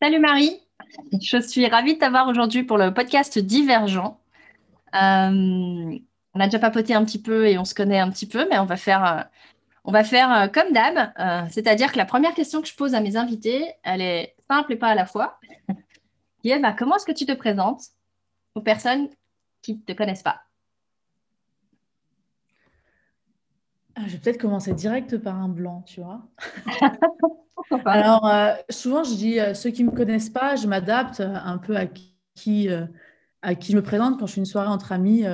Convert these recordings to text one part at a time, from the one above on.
Salut Marie, je suis ravie de t'avoir aujourd'hui pour le podcast Divergent. Euh, on a déjà papoté un petit peu et on se connaît un petit peu, mais on va faire, euh, on va faire euh, comme d'hab. C'est-à-dire que la première question que je pose à mes invités, elle est simple et pas à la fois. Qui est, bah, comment est-ce que tu te présentes aux personnes qui ne te connaissent pas? Ah, Je vais peut-être commencer direct par un blanc, tu vois. Alors, souvent, je dis, ceux qui ne me connaissent pas, je m'adapte un peu à qui, à qui je me présente quand je fais une soirée entre amis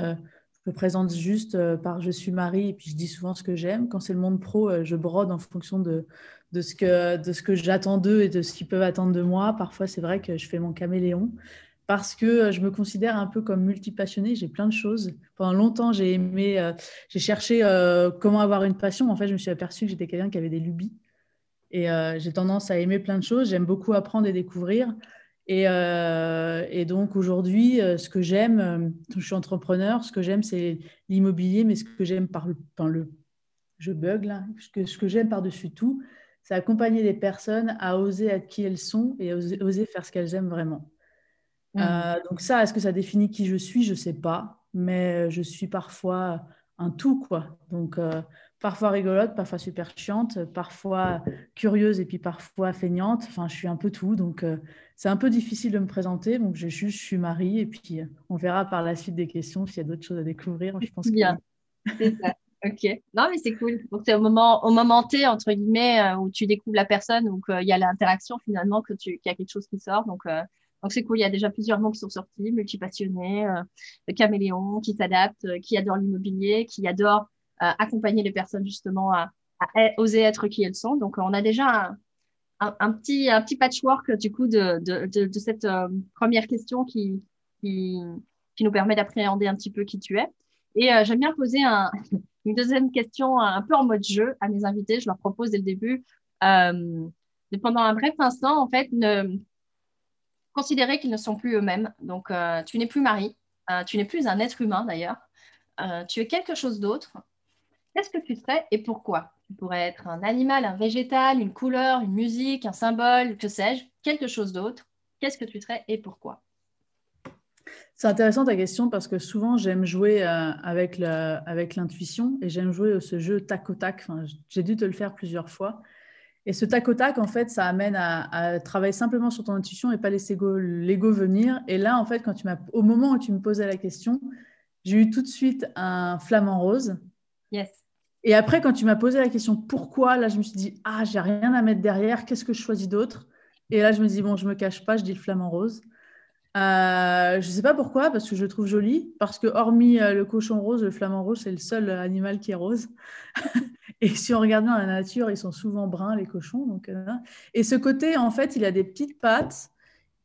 je me présente juste euh, par je suis Marie et puis je dis souvent ce que j'aime. Quand c'est le monde pro, euh, je brode en fonction de, de ce que, que j'attends d'eux et de ce qu'ils peuvent attendre de moi. Parfois, c'est vrai que je fais mon caméléon parce que euh, je me considère un peu comme multipassionnée. J'ai plein de choses. Pendant longtemps, j'ai aimé, j'ai cherché comment avoir une passion. En fait, je me suis aperçue que j'étais quelqu'un qui avait des lubies. Et j'ai tendance à aimer plein de choses. J'aime beaucoup apprendre et découvrir. Euh, et, donc aujourd'hui, euh, ce que j'aime, euh, je suis entrepreneur, ce que j'aime, c'est l'immobilier, mais ce que j'aime par le, le, je bug là, ce que, ce que j'aime par-dessus tout, c'est accompagner les personnes à oser être qui elles sont et oser, faire ce qu'elles aiment vraiment. Mmh. donc ça, est-ce que ça définit qui je suis? Je ne sais pas, mais je suis parfois un tout, quoi. Donc, parfois rigolote, parfois super chiante, parfois curieuse et puis parfois feignante. Enfin, je suis un peu tout. Donc, euh, c'est un peu difficile de me présenter. Donc, je, je suis Marie et puis euh, on verra par la suite des questions s'il y a d'autres choses à découvrir. Je pense Bien. C'est ça. Ok. Non, mais c'est cool. Donc, c'est au moment, au moment T, entre guillemets, euh, où tu découvres la personne, donc il y a l'interaction finalement, que tu, qu'il y a quelque chose qui sort. Donc, donc c'est cool. Il y a déjà plusieurs mots qui sont sortis multipassionné, le caméléon, qui s'adapte, qui adore l'immobilier, qui adore accompagner les personnes justement à, oser être qui elles sont. Donc, on a déjà un, petit, un petit patchwork du coup de, de, cette euh, première question qui, qui, nous permet d'appréhender un petit peu qui tu es. Et euh, j'aime bien poser une deuxième question un peu en mode jeu à mes invités. Je leur propose dès le début euh, pendant un bref instant, en fait, ne, considérer qu'ils ne sont plus eux-mêmes. Donc, tu n'es plus Marie, tu n'es plus un être humain d'ailleurs, tu es quelque chose d'autre qu'est-ce que tu serais et pourquoi? Tu pourrais être un animal, un végétal, une couleur, une musique, un symbole, que sais-je, quelque chose d'autre. Qu'est-ce que tu serais et pourquoi? C'est intéressant ta question parce que souvent j'aime jouer euh, avec l'intuition et j'aime jouer ce jeu tac au tac. J'ai dû te le faire plusieurs fois. Et ce tac au tac, en fait, ça amène à, travailler simplement sur ton intuition et pas laisser l'ego venir. Et là, en fait, quand tu au moment où tu me posais la question, j'ai eu tout de suite un flamant rose. Yes. Et après, quand tu m'as posé la question pourquoi, là, je me suis dit, ah, j'ai rien à mettre derrière, qu'est-ce que je choisis d'autre? Et là, je me dis, bon, je me cache pas, je dis le flamant rose. Euh, je ne sais pas pourquoi, parce que je le trouve joli, parce que hormis euh, le cochon rose, le flamant rose, c'est le seul animal qui est rose. et si on regarde dans la nature, ils sont souvent bruns, les cochons. Donc, euh, et ce côté, en fait, il a des petites pattes.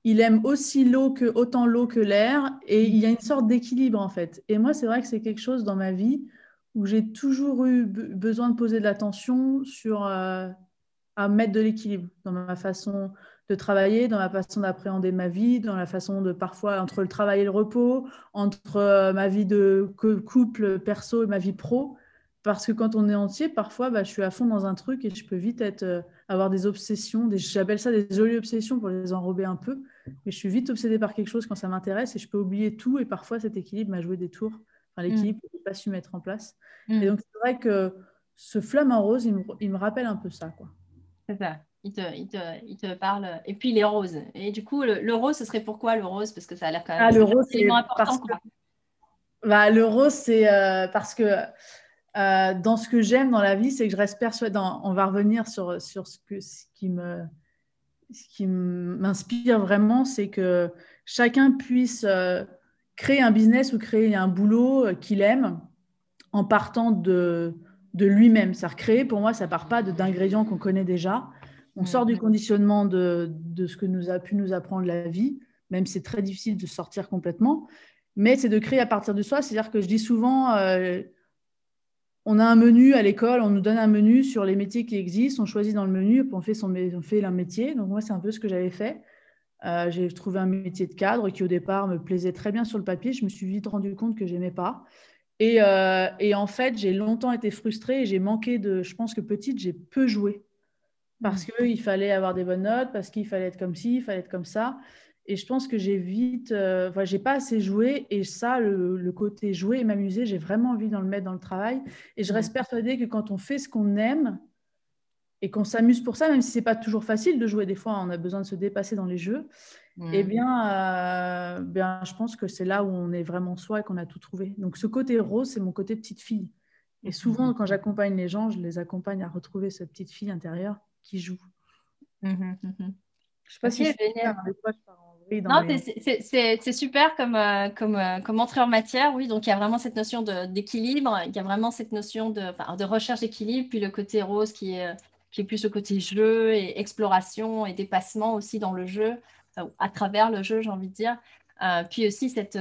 Il aime aussi l'eau que autant l'eau que l'air, et il y a une sorte d'équilibre en fait. Et moi, c'est vrai que c'est quelque chose dans ma vie où j'ai toujours eu besoin de poser de l'attention sur euh, à mettre de l'équilibre dans ma façon de travailler, dans ma façon d'appréhender ma vie, dans la façon de parfois entre le travail et le repos, entre euh, ma vie de couple perso et ma vie pro. Parce que quand on est entier, parfois, bah, je suis à fond dans un truc et je peux vite être, euh, avoir des obsessions. J'appelle ça des jolies obsessions pour les enrober un peu. Mais je suis vite obsédée par quelque chose quand ça m'intéresse et je peux oublier tout. Et parfois, cet équilibre m'a joué des tours l'équilibre mm. pas su mettre en place. Mm. Et donc, c'est vrai que ce flamant rose, il me, il me rappelle un peu ça. quoi. C'est ça. Il te, il, te, il te, parle. Et puis les roses. Et du coup, le, rose, ce serait pourquoi le rose? Parce que ça a l'air quand même ah, le rose, c'est important. bah, le rose, c'est euh, parce que euh, dans ce que j'aime dans la vie, c'est que je reste persuadée. On va revenir sur, sur ce, que, ce qui me ce qui m'inspire vraiment, c'est que chacun puisse euh, créer un business ou créer un boulot euh, qu'il aime en partant de, de lui-même. Ça créer, pour moi, ça part pas d'ingrédients qu'on connaît déjà. On sort du conditionnement de, de, ce que nous a pu nous apprendre la vie, même si c'est très difficile de sortir complètement. Mais c'est de créer à partir de soi. C'est-à-dire que je dis souvent, euh, on a un menu à l'école, on nous donne un menu sur les métiers qui existent, on choisit dans le menu, puis on fait, son, on fait un métier. Donc moi, c'est un peu ce que j'avais fait. Euh, j'ai trouvé un métier de cadre qui au départ me plaisait très bien sur le papier. Je me suis vite rendu compte que j'aimais pas. Et, euh, et, en fait, j'ai longtemps été frustrée et j'ai manqué de. Je pense que petite, j'ai peu joué. Parce mm. qu'il fallait avoir des bonnes notes, parce qu'il fallait être comme ci, il fallait être comme ça. Et je pense que j'ai vite, euh, enfin, j'ai pas assez joué. Et ça, le, côté jouer et m'amuser, j'ai vraiment envie de le mettre dans le travail. Et je reste persuadée que quand on fait ce qu'on aime et qu'on s'amuse pour ça, même si c'est pas toujours facile de jouer, des fois, on a besoin de se dépasser dans les jeux. Eh bien, euh, bien, je pense que c'est là où on est vraiment soi et qu'on a tout trouvé. Donc, ce côté rose, c'est mon côté petite fille. Et souvent, quand j'accompagne les gens, je les accompagne à retrouver cette petite fille intérieure qui joue. Je ne sais pas si génial. Non, c'est super comme, euh, comme, euh, comme entrée en matière, oui. Donc, il y a vraiment cette notion d'équilibre, il y a vraiment cette notion de, de recherche d'équilibre, puis le côté rose qui est, qui est plus le côté jeu et exploration et dépassement aussi dans le jeu, euh, à travers le jeu, j'ai envie de dire. puis aussi cette.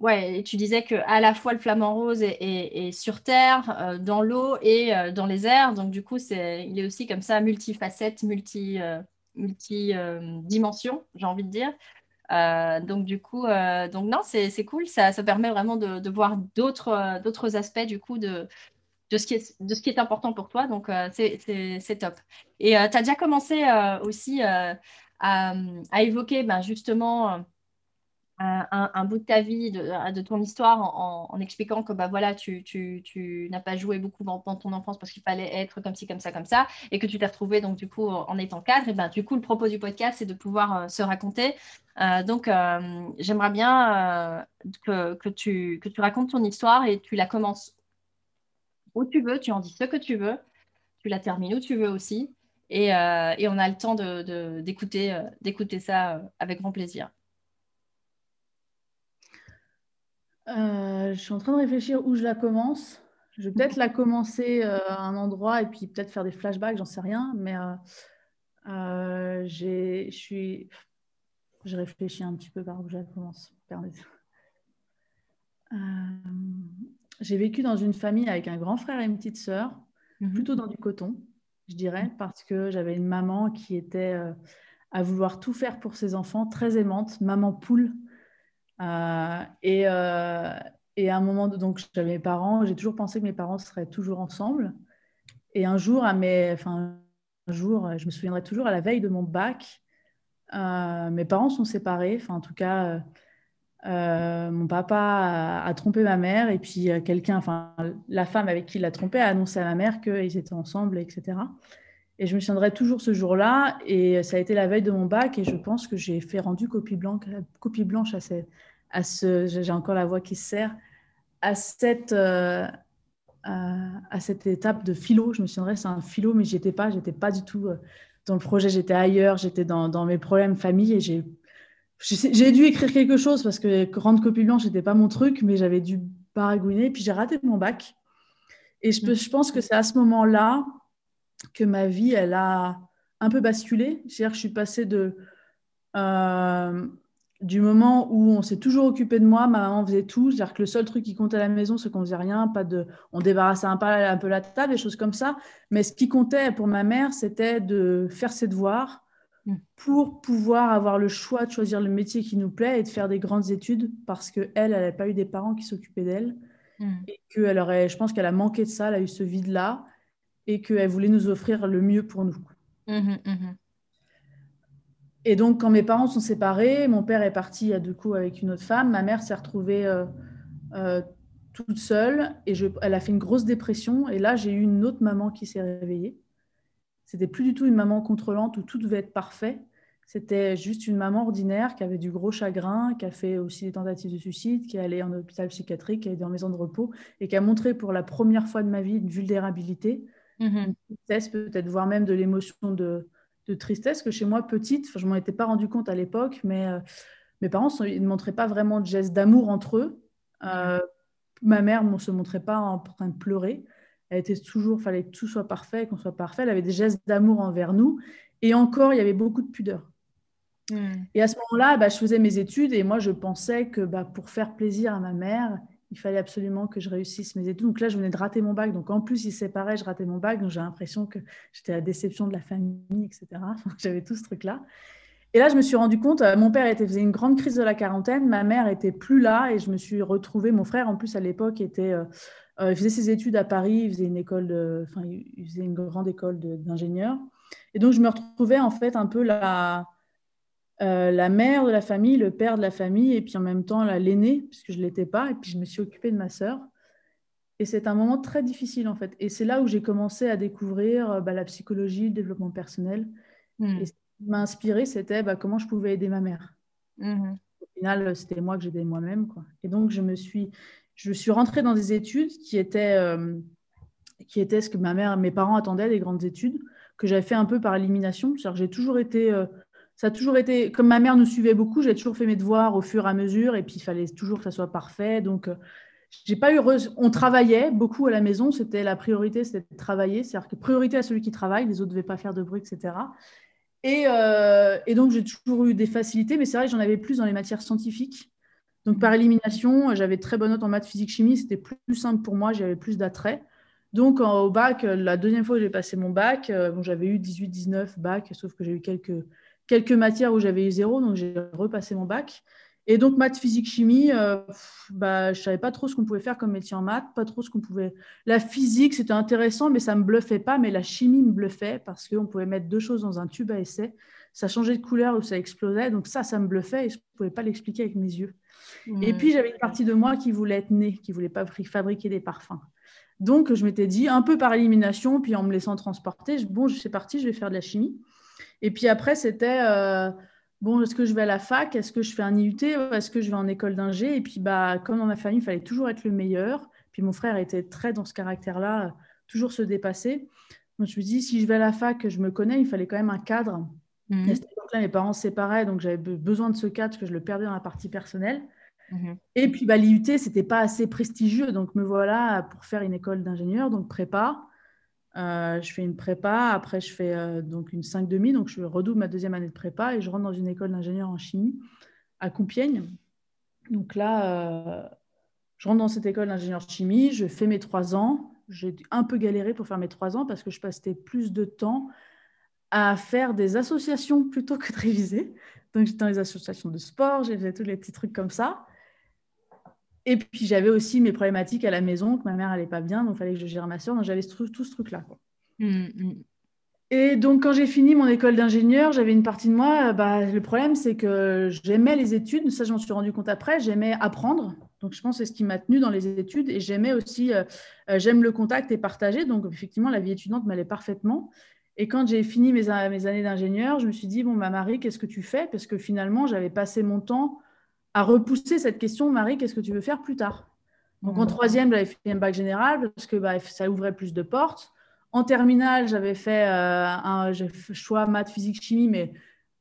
Ouais, tu disais que à la fois le flamant rose est, sur terre, dans l'eau et dans les airs. Donc du coup, c'est, il est aussi comme ça multifacette, multi, multi-dimension, j'ai envie de dire. Euh, donc du coup, euh, donc non, c'est cool, ça, ça, permet vraiment de, voir d'autres d'autres aspects du coup de, de, ce qui est, important pour toi, donc euh, c'est top. Et tu as déjà commencé aussi à, à, évoquer ben, justement un, bout de ta vie, de, ton histoire, en, expliquant que bah, voilà, tu, n'as pas joué beaucoup dans, ton enfance parce qu'il fallait être comme ci, comme ça, comme ça, et que tu t'es retrouvé donc du coup en étant cadre, et ben, du coup le propos du podcast c'est de pouvoir euh, se raconter. Euh, donc euh, j'aimerais bien que, tu, que tu racontes ton histoire et tu la commences où tu veux, tu en dis ce que tu veux, tu la termines où tu veux aussi, et, et on a le temps d'écouter de, d'écouter ça avec grand plaisir. Euh, je suis en train de réfléchir où je la commence. Je vais peut-être la commencer euh, à un endroit et puis peut-être faire des flashbacks, j'en sais rien. Mais euh, je suis, je réfléchis un petit peu par où je la commence. J'ai vécu dans une famille avec un grand frère et une petite sœur, mhm. plutôt dans du coton, je dirais, parce que j'avais une maman qui était à vouloir tout faire pour ses enfants, très aimante, maman poule. Euh, et, euh, et, à un moment, donc j'avais mes parents, j'ai toujours pensé que mes parents seraient toujours ensemble. Et un jour, à mes, enfin, un jour, je me souviendrai toujours, à la veille de mon bac, euh, mes parents sont séparés. Enfin, en tout cas, mon papa a, trompé ma mère et puis quelqu'un, enfin, la femme avec qui il l'a trompé a annoncé à ma mère qu'ils étaient ensemble, etc. Et je me souviendrai toujours ce jour-là. Et ça a été la veille de mon bac. Et je pense que j'ai fait rendu copie blanche, copie blanche à, ces, à ce, j'ai encore la voix qui se serre, à cette, euh, à, cette étape de philo. Je me souviendrai, c'est un philo, mais j'y étais pas, j'étais pas du tout euh, dans le projet, j'étais ailleurs, j'étais dans, dans, mes problèmes famille et j'ai, j'ai dû écrire quelque chose parce que rendre copie blanche n'était pas mon truc, mais j'avais dû baragouiner, puis j'ai raté mon bac. Et je, pense que c'est à ce moment-là que ma vie, elle a un peu basculé. C'est-à-dire que je suis passée de, euh, du moment où on s'est toujours occupé de moi, ma maman faisait tout, c'est-à-dire que le seul truc qui comptait à la maison, c'est qu'on faisait rien, pas de, on débarrassait un peu, un peu la table, des choses comme ça. Mais ce qui comptait pour ma mère, c'était de faire ses devoirs. Pour pouvoir avoir le choix de choisir le métier qui nous plaît et de faire des grandes études parce qu'elle, elle n'avait pas eu des parents qui s'occupaient d'elle. Mm. Et qu'elle aurait, je pense qu'elle a manqué de ça, elle a eu ce vide-là et qu'elle voulait nous offrir le mieux pour nous. Mm-hmm, mm-hmm. Et donc, quand mes parents sont séparés, mon père est parti du coup avec une autre femme, ma mère s'est retrouvée euh, euh, toute seule et je, elle a fait une grosse dépression. Et là, j'ai eu une autre maman qui s'est réveillée. C'était plus du tout une maman contrôlante où tout devait être parfait. C'était juste une maman ordinaire qui avait du gros chagrin, qui a fait aussi des tentatives de suicide, qui est allée en hôpital psychiatrique, qui est allée en maison de repos et qui a montré pour la première fois de ma vie une vulnérabilité, mm-hmm. une tristesse peut-être, voire même de l'émotion de, de tristesse que chez moi, petite, je ne m'en étais pas rendu compte à l'époque, mais euh, mes parents ne montraient pas vraiment de gestes d'amour entre eux. Euh, ma mère ne se montrait pas en train de pleurer. Elle était toujours, fallait que tout soit parfait, qu'on soit parfait. Elle avait des gestes d'amour envers nous. Et encore, il y avait beaucoup de pudeur. Hmm. Et à ce moment-là, bah, je faisais mes études et moi, je pensais que bah, pour faire plaisir à ma mère, il fallait absolument que je réussisse mes études. Donc là, je venais de rater mon bac. Donc en plus, il séparait, je ratais mon bac. Donc j'ai l'impression que j'étais la déception de la famille, etc. J'avais tout ce truc-là. Et là, je me suis rendu compte, euh, mon père était, faisait une grande crise de la quarantaine, ma mère était plus là et je me suis retrouvée, mon frère en plus à l'époque était euh, il faisait ses études à Paris, il faisait une école, de, enfin, il faisait une grande école d'ingénieur. Et donc, je me retrouvais en fait un peu la, la mère de la famille, le père de la famille, et puis en même temps l'aîné, puisque je ne l'étais pas. Et puis, je me suis occupée de ma sœur. Et c'est un moment très difficile en fait. Et c'est là où j'ai commencé à découvrir bah, la psychologie, le développement personnel. Hmm. Et ce qui m'a inspiré, c'était bah, comment je pouvais aider ma mère. Hmm. Au final, c'était moi que j'aidais moi-même. Et donc, je me suis, je suis rentrée dans des études qui étaient, euh, qui étaient ce que ma mère, mes parents attendaient, des grandes études, que j'avais fait un peu par élimination. J'ai toujours été, euh, ça a toujours été, comme ma mère nous suivait beaucoup, j'ai toujours fait mes devoirs au fur et à mesure, et puis il fallait toujours que ça soit parfait. Donc, euh, j'ai pas eu On travaillait beaucoup à la maison. C'était la priorité, c'était de travailler. C'est-à-dire que priorité à celui qui travaille. Les autres ne devaient pas faire de bruit, etc. Euh, et, donc, j'ai toujours eu des facilités, mais c'est vrai que j'en avais plus dans les matières scientifiques. Donc, par élimination, j'avais très bonne note en maths, physique, chimie. C'était plus, simple pour moi. J'avais plus d'attrait. Donc, au bac, la deuxième fois où j'ai passé mon bac, euh, bon, j'avais eu 18-19 bac, sauf que j'ai eu quelques, quelques matières où j'avais eu zéro. Donc, j'ai repassé mon bac. Et donc, maths, physique, chimie, euh, bah, je ne savais pas trop ce qu'on pouvait faire comme métier en maths, pas trop ce qu'on pouvait. La physique, c'était intéressant, mais ça ne me bluffait pas. Mais la chimie me bluffait parce qu'on pouvait mettre deux choses dans un tube à essai. Ça changeait de couleur ou ça explosait. Donc, ça, ça me bluffait et je ne pouvais pas l'expliquer avec mes yeux. Et puis, j'avais une partie de moi qui voulait être née, qui ne voulait pas fabriquer des parfums. Donc, je m'étais dit, un peu par élimination, puis en me laissant transporter, bon, c'est parti, je vais faire de la chimie. Et puis après, c'était. Euh, bon, est-ce que je vais à la fac? Est-ce que je fais un IUT Est-ce que je vais en école d'ingé? Et puis, bah, comme dans ma famille, il fallait toujours être le meilleur. Puis mon frère était très dans ce caractère-là, toujours se dépasser. Donc, je me dis, si je vais à la fac, je me connais, il fallait quand même un cadre. Mmh. À cette époque-là, mes parents se séparaient, donc j'avais besoin de ce cadre, parce que je le perdais dans la partie personnelle. Mmh. Et puis, bah, l'IUT, c'était pas assez prestigieux. Donc, me voilà pour faire une école d'ingénieur, donc prépa. Euh, je fais une prépa, après je fais euh, donc une 5 demi, donc je redouble ma deuxième année de prépa et je rentre dans une école d'ingénieur en chimie à Compiègne. Donc là, euh, je rentre dans cette école d'ingénieur chimie, je fais mes trois ans. J'ai un peu galéré pour faire mes trois ans parce que je passais plus de temps à faire des associations plutôt que de réviser. Donc j'étais dans les associations de sport, j'ai fait tous les petits trucs comme ça. Et puis j'avais aussi mes problématiques à la maison, que ma mère n'allait pas bien, donc il fallait que je gère ma soeur. Donc j'avais tout, ce truc-là. Mmh, mmh. Et donc quand j'ai fini mon école d'ingénieur, j'avais une partie de moi, bah, le problème c'est que j'aimais les études, ça je m'en suis rendu compte après, j'aimais apprendre. Donc je pense que c'est ce qui m'a tenu dans les études et j'aimais aussi, euh, euh, j'aime le contact et partager. Donc effectivement, la vie étudiante m'allait parfaitement. Et quand j'ai fini mes, mes années d'ingénieur, je me suis dit, bon, ma Marie, qu'est-ce que tu fais? Parce que finalement, j'avais passé mon temps à repousser cette question, Marie, qu'est-ce que tu veux faire plus tard? Donc en mmh. troisième, j'avais fait un bac général parce que bah, ça ouvrait plus de portes. En terminale, j'avais fait euh, un choix maths, physique, chimie, mais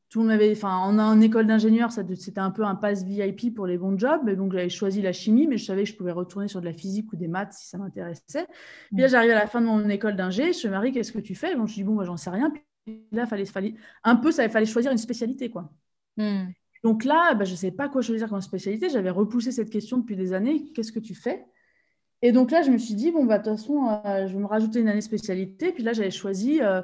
tout le monde avait, enfin, en, en école d'ingénieur, c'était un peu un pass VIP pour les bons jobs. Et donc, j'avais choisi la chimie, mais je savais que je pouvais retourner sur de la physique ou des maths si ça m'intéressait. Puis là, j'arrive à la fin de mon école d'ingé. Je me Marie, qu'est-ce que tu fais? Je me dis, bon, moi, j'en sais rien. Puis là, fallait, fallait, un peu, ça fallait choisir une spécialité, quoi. Mmh. Donc là, bah, je ne sais pas quoi choisir comme spécialité. J'avais repoussé cette question depuis des années. Qu'est-ce que tu fais? Et donc là, je me suis dit, bon, bah, de toute façon, euh, je vais me rajouter une année spécialité. Puis là, j'avais choisi, euh,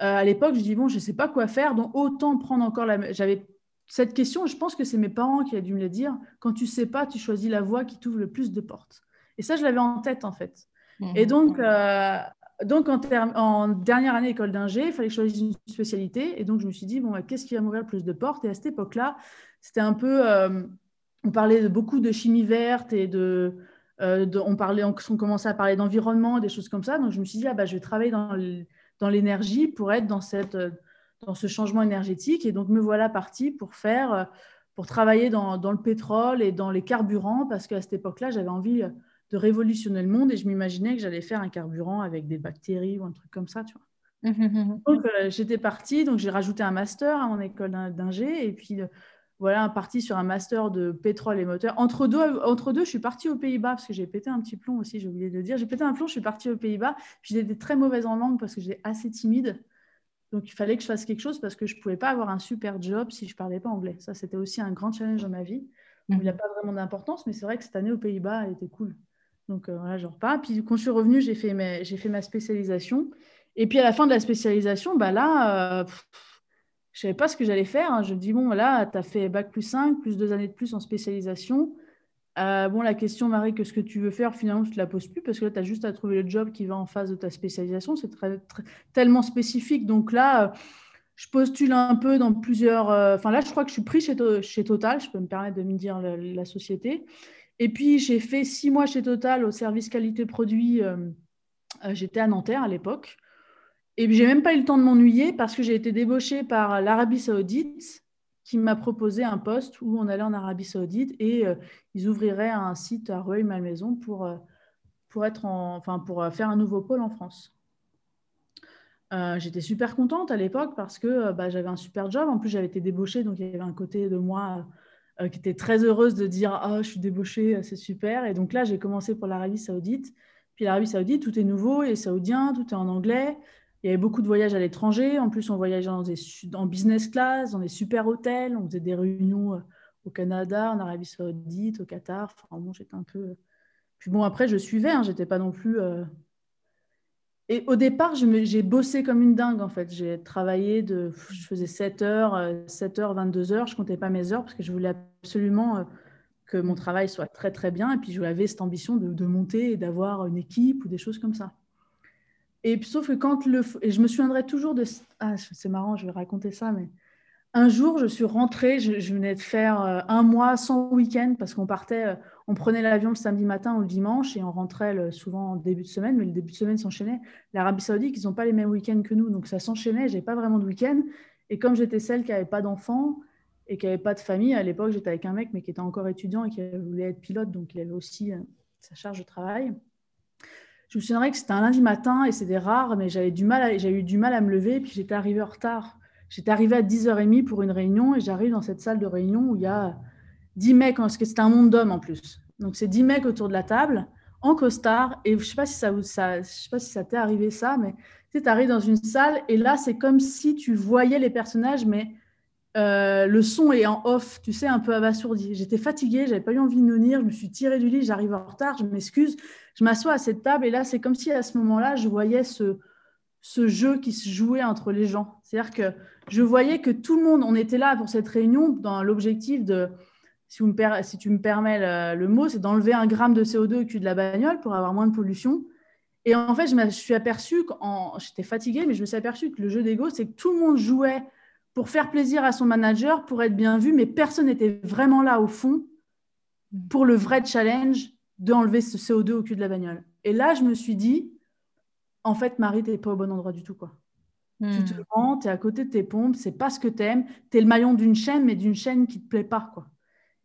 à l'époque, je dis, bon, je ne sais pas quoi faire. Donc autant prendre encore la... J'avais cette question, je pense que c'est mes parents qui ont dû me le dire. Quand tu ne sais pas, tu choisis la voie qui t'ouvre le plus de portes. Et ça, je l'avais en tête, en fait. Mmh. Et donc, donc, en, dernière année école d'ingé, il fallait que je choisisse une spécialité. Et donc, je me suis dit, bon, bah, qu'est-ce qui va m'ouvrir plus de portes? Et à cette époque-là, c'était un peu. Euh, on parlait de, beaucoup de chimie verte et de. Euh, on, parlait, on, commençait à parler d'environnement, des choses comme ça. Donc, je me suis dit, ah, bah, je vais travailler dans l'énergie pour être dans, cette, dans ce changement énergétique. Et donc, me voilà partie pour faire. pour travailler dans, dans le pétrole et dans les carburants, parce qu'à cette époque-là, j'avais envie de révolutionner le monde et je m'imaginais que j'allais faire un carburant avec des bactéries ou un truc comme ça, tu vois. Mmh, mmh, mmh, donc euh, j'étais partie, donc j'ai rajouté un master à mon école d'ingé et puis euh, voilà, parti sur un master de pétrole et moteur. Entre deux, entre deux je suis partie aux Pays-Bas parce que j'ai pété un petit plomb aussi, j'ai oublié de le dire. J'ai pété un plomb, je suis partie aux Pays-Bas. J'étais très mauvaise en langue parce que j'étais assez timide. Donc il fallait que je fasse quelque chose parce que je ne pouvais pas avoir un super job si je ne parlais pas anglais. Ça, c'était aussi un grand challenge dans ma vie. Il n'y a pas vraiment d'importance, mais c'est vrai que cette année aux Pays-Bas, elle était cool. Donc euh, voilà, je repars. Puis quand je suis revenue, j'ai fait, j'ai fait ma spécialisation. Et puis à la fin de la spécialisation, bah là, euh, je ne savais pas ce que j'allais faire. Hein. Je me dis, bon, voilà, tu as fait Bac plus 5, plus deux années de plus en spécialisation. bon, la question, Marie, que ce que tu veux faire, finalement, tu ne la poses plus parce que là, tu as juste à trouver le job qui va en face de ta spécialisation. C'est tellement spécifique. Donc là, je postule un peu dans plusieurs. Enfin, là, je crois que je suis pris chez, chez Total. Je peux me permettre de me dire la, société. Et puis, j'ai fait six mois chez Total au service qualité produit. J'étais à Nanterre à l'époque. Et j'ai même pas eu le temps de m'ennuyer parce que j'ai été débauchée par l'Arabie Saoudite qui m'a proposé un poste où on allait en Arabie Saoudite et euh, ils ouvriraient un site à Rueil-Malmaison pour, euh, pour, être enfin, pour euh, faire un nouveau pôle en France. J'étais super contente à l'époque parce que bah, j'avais un super job. En plus, j'avais été débauchée, donc il y avait un côté de moi qui était très heureuse de dire Ah, je suis débauchée, c'est super. Et donc là, j'ai commencé pour l'Arabie Saoudite. Puis l'Arabie Saoudite, tout est nouveau, et saoudien, tout est en anglais. Il y avait beaucoup de voyages à l'étranger. En plus, on voyageait dans des, en business class, dans des super hôtels. On faisait des réunions euh, au Canada, en Arabie Saoudite, au Qatar. Enfin, bon, j'étais un peu. Euh, puis bon, après, je suivais. Hein, j'étais pas non plus. Euh, et au départ, j'ai bossé comme une dingue, en fait. J'ai travaillé de. Je faisais 7 heures, 7 heures, 22 heures. Je comptais pas mes heures parce que je voulais absolument que mon travail soit très, très bien. Et puis, j'avais cette ambition de, de monter et d'avoir une équipe ou des choses comme ça. Et sauf que quand le. Et je me souviendrai toujours de. Ah, c'est marrant, je vais raconter ça, mais. Un jour, je suis rentrée, je, venais de faire euh, un mois sans week-end parce qu'on partait, euh, on prenait l'avion le samedi matin ou le dimanche et on rentrait souvent en début de semaine, mais le début de semaine s'enchaînait. L'Arabie Saoudite, ils n'ont pas les mêmes week-ends que nous, donc ça s'enchaînait, j'ai pas vraiment de week-end. Et comme j'étais celle qui n'avait pas d'enfants et qui n'avait pas de famille, à l'époque, j'étais avec un mec, mais qui était encore étudiant et qui voulait être pilote, donc il avait aussi euh, sa charge de travail je me souviendrai que c'était un lundi matin et c'était rare, mais j'avais du mal, j'ai eu du mal à me lever. Et puis j'étais arrivée en retard. J'étais arrivée à 10h30 pour une réunion et j'arrive dans cette salle de réunion où il y a 10 mecs, parce que c'était un monde d'hommes en plus. Donc c'est 10 mecs autour de la table en costard. Et je sais sais pas si ça t'est arrivé ça, mais tu arrives dans une salle et là, c'est comme si tu voyais les personnages, mais euh, le son est en off, tu sais, un peu abasourdi. J'étais fatiguée, j'avais pas eu envie de venir, je me suis tirée du lit, j'arrive en retard, je m'excuse. Je m'assois à cette table et là, c'est comme si à ce moment-là, je voyais ce, ce jeu qui se jouait entre les gens. C'est-à-dire que je voyais que tout le monde, on était là pour cette réunion dans l'objectif de, si, tu me permets le, mot, c'est d'enlever un gramme de CO2 au cul de la bagnole pour avoir moins de pollution. Et en fait, je me suis aperçue, j'étais fatiguée, mais je me suis aperçue que le jeu d'ego, c'est que tout le monde jouait pour faire plaisir à son manager, pour être bien vu, mais personne n'était vraiment là au fond pour le vrai challenge d'enlever ce CO2 au cul de la bagnole. Et là, je me suis dit, en fait, Marie, tu n'es pas au bon endroit du tout. quoi. Tu te rends, hmm. tu es à côté de tes pompes, c'est pas ce que tu aimes. Tu es le maillon d'une chaîne, mais d'une chaîne qui ne te plaît pas. quoi.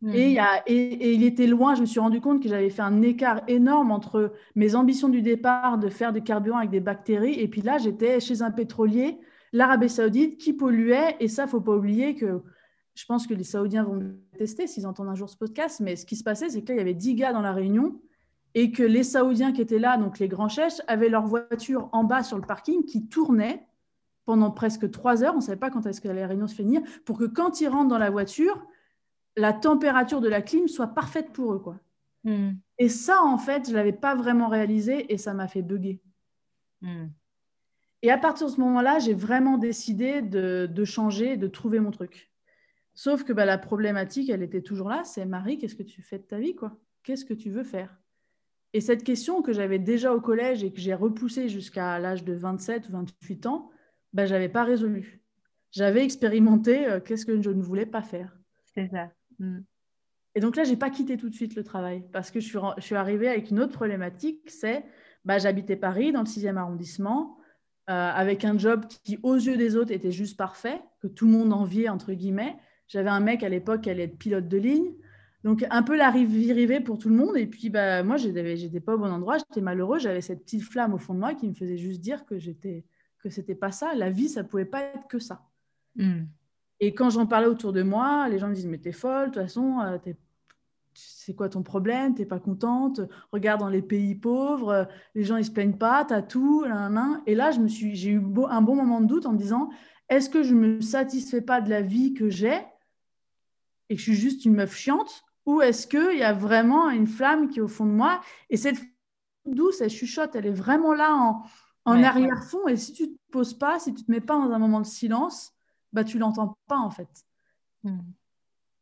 Hmm. Et, y a, et, il était loin, je me suis rendu compte que j'avais fait un écart énorme entre mes ambitions du départ de faire des carburants avec des bactéries, et puis là, j'étais chez un pétrolier l'Arabie saoudite qui polluait. Et ça, faut pas oublier que je pense que les Saoudiens vont me tester s'ils entendent un jour ce podcast. Mais ce qui se passait, c'est qu'il y avait 10 gars dans la réunion et que les Saoudiens qui étaient là, donc les grands chefs, avaient leur voiture en bas sur le parking qui tournait pendant presque trois heures. On ne savait pas quand est-ce que la réunion se finir pour que quand ils rentrent dans la voiture, la température de la clim soit parfaite pour eux. Quoi. Hmm. Et ça, en fait, je ne l'avais pas vraiment réalisé et ça m'a fait bugger. Hmm. Et à partir de ce moment-là, j'ai vraiment décidé de, changer, de trouver mon truc. Sauf que bah, la problématique, elle était toujours là, c'est Marie, qu'est-ce que tu fais de ta vie quoi? Qu'est-ce que tu veux faire? Et cette question que j'avais déjà au collège et que j'ai repoussée jusqu'à l'âge de 27 ou 28 ans, bah, je n'avais pas résolu. J'avais expérimenté euh, qu'est-ce que je ne voulais pas faire. C'est ça. Mm. Et donc là, je n'ai pas quitté tout de suite le travail parce que je suis, je suis arrivée avec une autre problématique, c'est bah, j'habitais Paris dans le 6e arrondissement. Euh, avec un job qui, aux yeux des autres, était juste parfait, que tout le monde enviait, entre guillemets. J'avais un mec à l'époque qui allait être pilote de ligne. Donc, un peu la rivée pour tout le monde. Et puis, bah, moi, je n'étais pas au bon endroit, j'étais malheureux. J'avais cette petite flamme au fond de moi qui me faisait juste dire que j'étais que c'était pas ça. La vie, ça pouvait pas être que ça. Hmm. Et quand j'en parlais autour de moi, les gens me disent Mais t'es folle, de toute façon, euh, t'es c'est quoi ton problème, t'es pas contente, regarde dans les pays pauvres, les gens ils se plaignent pas, t'as tout, et là je me suis, j'ai eu un bon moment de doute en me disant, est-ce que je me satisfais pas de la vie que j'ai et que je suis juste une meuf chiante, ou est-ce qu'il y a vraiment une flamme qui est au fond de moi et cette douce, elle chuchote, elle est vraiment là en, en arrière-fond, et si tu te poses pas, si tu te mets pas dans un moment de silence, bah tu l'entends pas en fait. Hmm.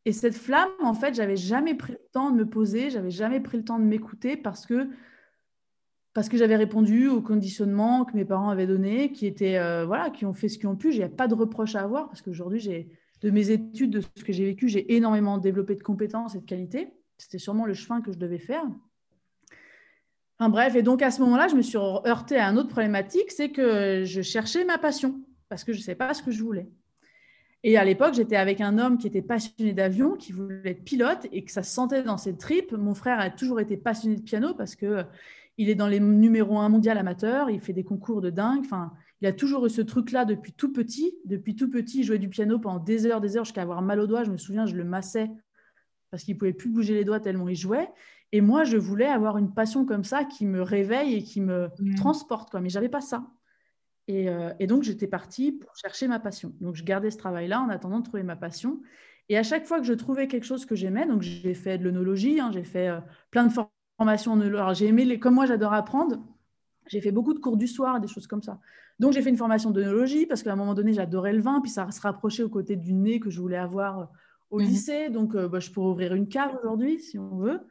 Et cette flamme, en fait, j'avais jamais pris le temps de me poser, j'avais jamais pris le temps de m'écouter parce que j'avais répondu aux conditionnements que mes parents avaient donnés, qui étaient euh, voilà, qui ont fait ce qu'ils ont pu. J'ai pas de reproche à avoir parce qu'aujourd'hui, j'ai de mes études, de ce que j'ai vécu, j'ai énormément développé de compétences et de qualités. C'était sûrement le chemin que je devais faire. Enfin bref, et donc à ce moment-là, je me suis heurtée à une autre problématique, c'est que je cherchais ma passion parce que je ne savais pas ce que je voulais. Et à l'époque, j'étais avec un homme qui était passionné d'avion, qui voulait être pilote et que ça se sentait dans ses tripes. Mon frère a toujours été passionné de piano parce que il est dans les numéros 1 mondial amateur, il fait des concours de dingue. Enfin, il a toujours eu ce truc-là depuis tout petit. Depuis tout petit, il jouait du piano pendant des heures, des heures, jusqu'à avoir mal aux doigts. Je me souviens, je le massais parce qu'il pouvait plus bouger les doigts tellement il jouait. Et moi, je voulais avoir une passion comme ça qui me réveille et qui me mmh. transporte. Quoi. Mais j'avais pas ça. Euh, et, donc, j'étais partie pour chercher ma passion. Donc, je gardais ce travail-là en attendant de trouver ma passion. Et à chaque fois que je trouvais quelque chose que j'aimais, donc j'ai fait de l'onologie, hein, j'ai fait euh, plein de formations en Alors, j'ai aimé, les, comme moi, j'adore apprendre, j'ai fait beaucoup de cours du soir, des choses comme ça. Donc, j'ai fait une formation d'onologie parce qu'à un moment donné, j'adorais le vin, puis ça se rapprochait aux côtés du nez que je voulais avoir euh, au mmh lycée. Donc, bah, je pourrais ouvrir une cave aujourd'hui, si on veut.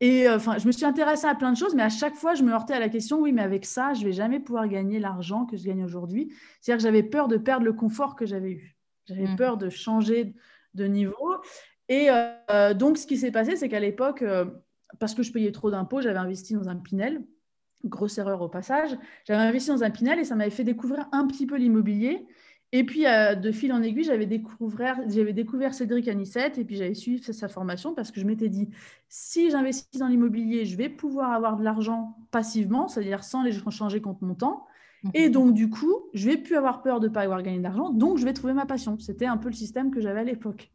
Et euh, enfin, je me suis intéressée à plein de choses, mais à chaque fois, je me heurtais à la question, oui, mais avec ça, je vais jamais pouvoir gagner l'argent que je gagne aujourd'hui. C'est-à-dire que j'avais peur de perdre le confort que j'avais eu. J'avais mmh. peur de changer de niveau. Et euh, donc, ce qui s'est passé, c'est qu'à l'époque, euh, parce que je payais trop d'impôts, j'avais investi dans un Pinel. Grosse erreur au passage. J'avais investi dans un Pinel et ça m'avait fait découvrir un petit peu l'immobilier. Et puis, euh, de fil en aiguille, j'avais découvert, j'avais découvert Cédric Anissette et puis j'avais suivi sa formation parce que je m'étais dit, si j'investis dans l'immobilier, je vais pouvoir avoir de l'argent passivement, c'est-à-dire sans les changer contre mon temps. Mhm. Et donc, du coup, je vais plus avoir peur de ne pas avoir gagné d'argent, donc je vais trouver ma passion. C'était un peu le système que j'avais à l'époque.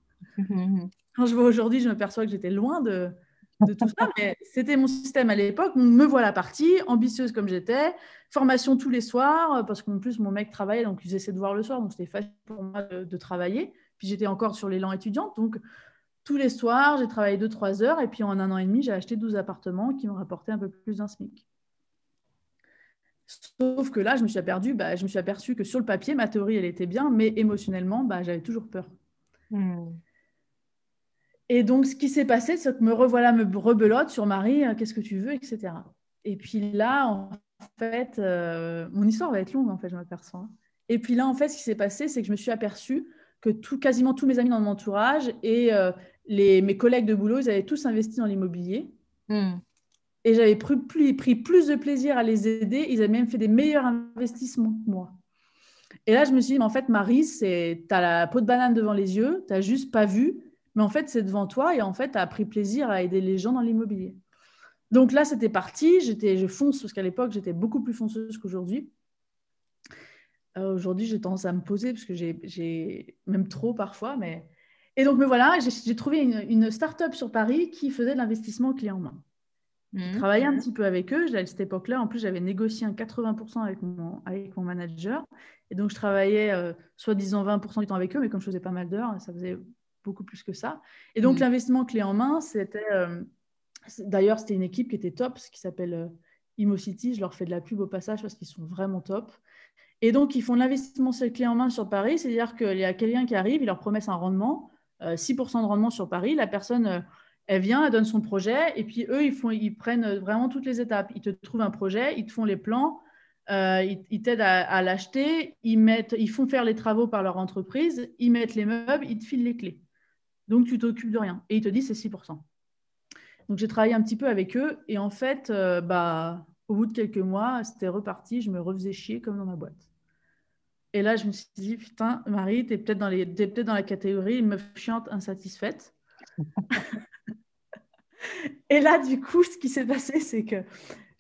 Quand je vois aujourd'hui, je me perçois que j'étais loin de, de tout ça, mais c'était mon système à l'époque. Me voilà partie, ambitieuse comme j'étais, formation tous les soirs, parce qu'en plus mon mec travaillait, donc il faisait de voir le soir, donc c'était facile pour moi de, travailler. Puis j'étais encore sur l'élan étudiante, donc tous les soirs, j'ai travaillé 2-3 heures, et puis en un an et demi, j'ai acheté 12 appartements qui m'ont rapporté un peu plus d'un SMIC. Sauf que là, je me suis aperçue, bah, je me suis que sur le papier, ma théorie, elle était bien, mais émotionnellement, bah, j'avais toujours peur. Hmm. Et donc, ce qui s'est passé, c'est que me revoilà, me rebelote sur Marie, euh, qu'est-ce que tu veux, etc. Et puis là, en fait, euh, mon histoire va être longue, en fait, je m'aperçois. Hein. Et puis là, en fait, ce qui s'est passé, c'est que je me suis aperçue que tout, quasiment tous mes amis dans mon entourage et euh, les, mes collègues de boulot, ils avaient tous investi dans l'immobilier. Hmm. Et j'avais pris, pris, plus de plaisir à les aider. Ils avaient même fait des meilleurs investissements que moi. Et là, je me suis dit, mais en fait, Marie, tu as la peau de banane devant les yeux, tu n'as juste pas vu mais en fait, c'est devant toi et en fait, tu as pris plaisir à aider les gens dans l'immobilier. Donc là, c'était parti. J'étais, je fonce parce qu'à l'époque, j'étais beaucoup plus fonceuse qu'aujourd'hui. Euh, aujourd'hui, j'ai tendance à me poser parce que j'ai même trop parfois. Mais... Et donc, me voilà, j'ai trouvé une, une start-up sur Paris qui faisait de l'investissement clé en main. J'ai mmh. travaillé un petit peu avec eux. À cette époque-là, en plus, j'avais négocié un 80% avec mon, avec mon manager. Et donc, je travaillais euh, soi-disant 20% du temps avec eux, mais comme je faisais pas mal d'heures, ça faisait beaucoup plus que ça. Et donc, mm. l'investissement clé en main, c'était. Euh, d'ailleurs, c'était une équipe qui était top, ce qui s'appelle euh, ImoCity. Je leur fais de la pub au passage parce qu'ils sont vraiment top. Et donc, ils font l'investissement clé en main sur Paris, c'est-à-dire qu'il y a quelqu'un qui arrive, il leur promet un rendement, 6% euh, de rendement sur Paris. La personne, elle vient, elle donne son projet, et puis eux, ils, font, ils prennent vraiment toutes les étapes. Ils te trouvent un projet, ils te font les plans, ils, t'aident à, à l'acheter, ils, mettent, ils font faire les travaux par leur entreprise, ils mettent les meubles, ils te filent les clés. Donc, tu t'occupes de rien. Et ils te disent c'est 6%. Donc, j'ai travaillé un petit peu avec eux. Et en fait, euh, bah, au bout de quelques mois, c'était reparti. Je me refaisais chier comme dans ma boîte. Et là, je me suis dit, putain, Marie, tu es peut-être dans, les, peut dans la catégorie meuf chiante insatisfaite. et là, du coup, ce qui s'est passé, c'est que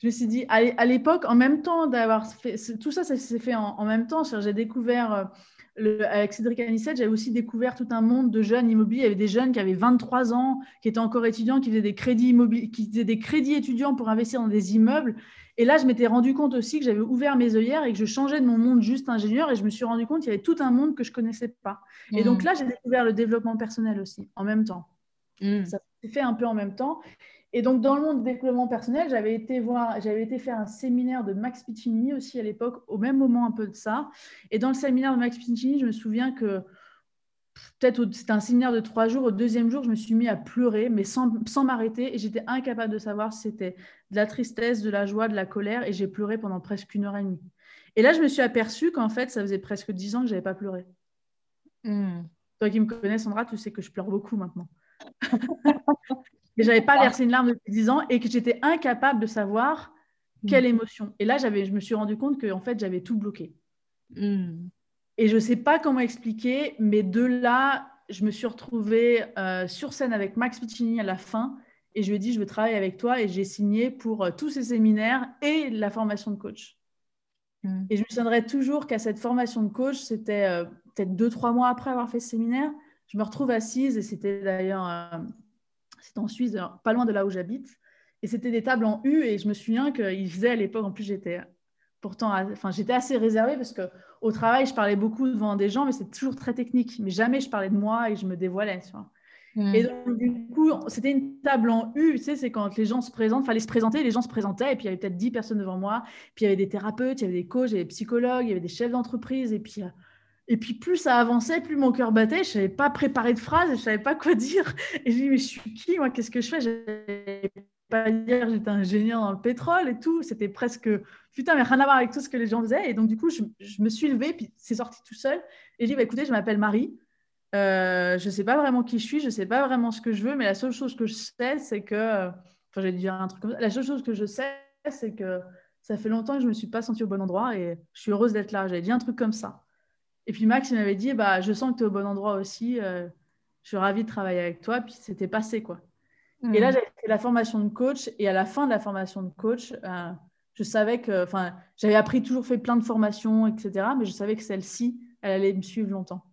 je me suis dit, à l'époque, en même temps d'avoir fait, tout ça, ça s'est fait en, même temps. J'ai découvert euh, avec Cédric Anissette, j'avais aussi découvert tout un monde de jeunes immobiliers. Il y avait des jeunes qui avaient 23 ans, qui étaient encore étudiants, qui faisaient des crédits immobiliers, qui faisaient des crédits étudiants pour investir dans des immeubles. Et là, je m'étais rendu compte aussi que j'avais ouvert mes œillères et que je changeais de mon monde juste ingénieur. Et je me suis rendu compte qu'il y avait tout un monde que je connaissais pas. Et donc mmh. là, j'ai découvert le développement personnel aussi, en même temps. Mmh. Ça s'est fait un peu en même temps. Et donc, dans le monde du développement personnel, j'avais été, voir, j'avais été faire un séminaire de Max Piccinini aussi à l'époque, au même moment un peu de ça. Et dans le séminaire de Max Piccinini, je me souviens que peut-être c'était un séminaire de trois jours. Au deuxième jour, je me suis mis à pleurer, mais sans, sans m'arrêter. Et j'étais incapable de savoir si c'était de la tristesse, de la joie, de la colère. Et j'ai pleuré pendant presque une heure et demie. Et là, je me suis aperçue qu'en fait, ça faisait presque dix ans que je n'avais pas pleuré. Hmm. Toi qui me connais, Sandra, tu sais que je pleure beaucoup maintenant. et j'avais pas versé une larme depuis dix ans et que j'étais incapable de savoir hmm. quelle émotion. Et là, j'avais, je me suis rendu compte que en fait, j'avais tout bloqué. Hmm. Et je ne sais pas comment expliquer, mais de là, je me suis retrouvée euh, sur scène avec Max Piccini à la fin et je lui ai dit, je veux travailler avec toi et j'ai signé pour euh, tous ces séminaires et la formation de coach. Mm. Et je me souviendrai toujours qu'à cette formation de coach, c'était euh, peut-être deux, trois mois après avoir fait ce séminaire, je me retrouve assise et c'était d'ailleurs, c'était en Suisse, pas loin de là où j'habite. Et c'était des tables en U et je me souviens qu'ils faisaient à l'époque, en plus j'étais pourtant, enfin, j'étais assez réservée parce que au travail, je parlais beaucoup devant des gens, mais c'est toujours très technique. Mais jamais je parlais de moi et je me dévoilais. Hmm. Et donc, du coup, c'était une table en U, tu sais, c'est quand les gens se présentent, il fallait se présenter, les gens se présentaient, et puis il y avait peut-être 10 personnes devant moi, puis il y avait des thérapeutes, il y avait des coachs, il y avait des psychologues, il y avait des chefs d'entreprise, et puis, euh, et puis plus ça avançait, plus mon cœur battait, je savais pas préparer de phrases, je ne savais pas quoi dire, et je me dis, mais je suis qui, moi, qu'est-ce que je fais? Pas dire j'étais ingénieur dans le pétrole et tout. C'était presque, putain, mais rien à voir avec tout ce que les gens faisaient. Et donc, du coup, je, me suis levée, puis c'est sorti tout seul. Et j'ai dit, bah, écoutez, je m'appelle Marie. Euh, je ne sais pas vraiment qui je suis, je ne sais pas vraiment ce que je veux, mais la seule chose que je sais, c'est que. Enfin, j'allais dire un truc comme ça. La seule chose que je sais, c'est que ça fait longtemps que je ne me suis pas sentie au bon endroit et je suis heureuse d'être là. J'avais dit un truc comme ça. Et puis Max, il m'avait dit, bah, je sens que tu es au bon endroit aussi. Euh, je suis ravie de travailler avec toi. Puis c'était passé, quoi. Et là, hmm. j'avais fait la formation de coach. Et à la fin de la formation de coach, euh, je savais que, enfin, j'avais appris, toujours fait plein de formations, etc. Mais je savais que celle-ci, elle allait me suivre longtemps.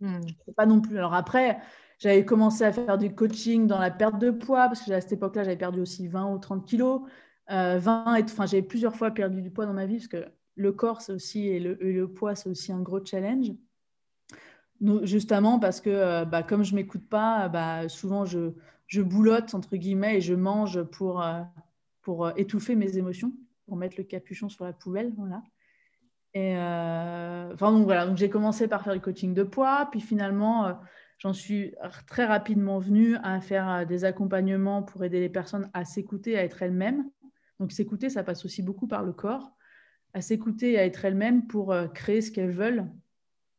Je sais pas non plus. Alors après, j'avais commencé à faire du coaching dans la perte de poids, parce que à cette époque-là, j'avais perdu aussi 20 ou 30 kilos. 20 euh, et, enfin, j'avais plusieurs fois perdu du poids dans ma vie, parce que le corps, aussi, et le, poids, c'est aussi un gros challenge. Justement, parce que euh, bah, comme je ne m'écoute pas, bah, souvent, je je boulotte, entre guillemets, et je mange pour, euh, pour euh, étouffer mes émotions, pour mettre le capuchon sur la poubelle. Voilà. Et donc voilà, donc j'ai commencé par faire du coaching de poids, puis finalement, j'en suis très rapidement venue à faire des accompagnements pour aider les personnes à s'écouter, à être elles-mêmes. Donc s'écouter, ça passe aussi beaucoup par le corps, à s'écouter à être elles-mêmes pour créer ce qu'elles veulent.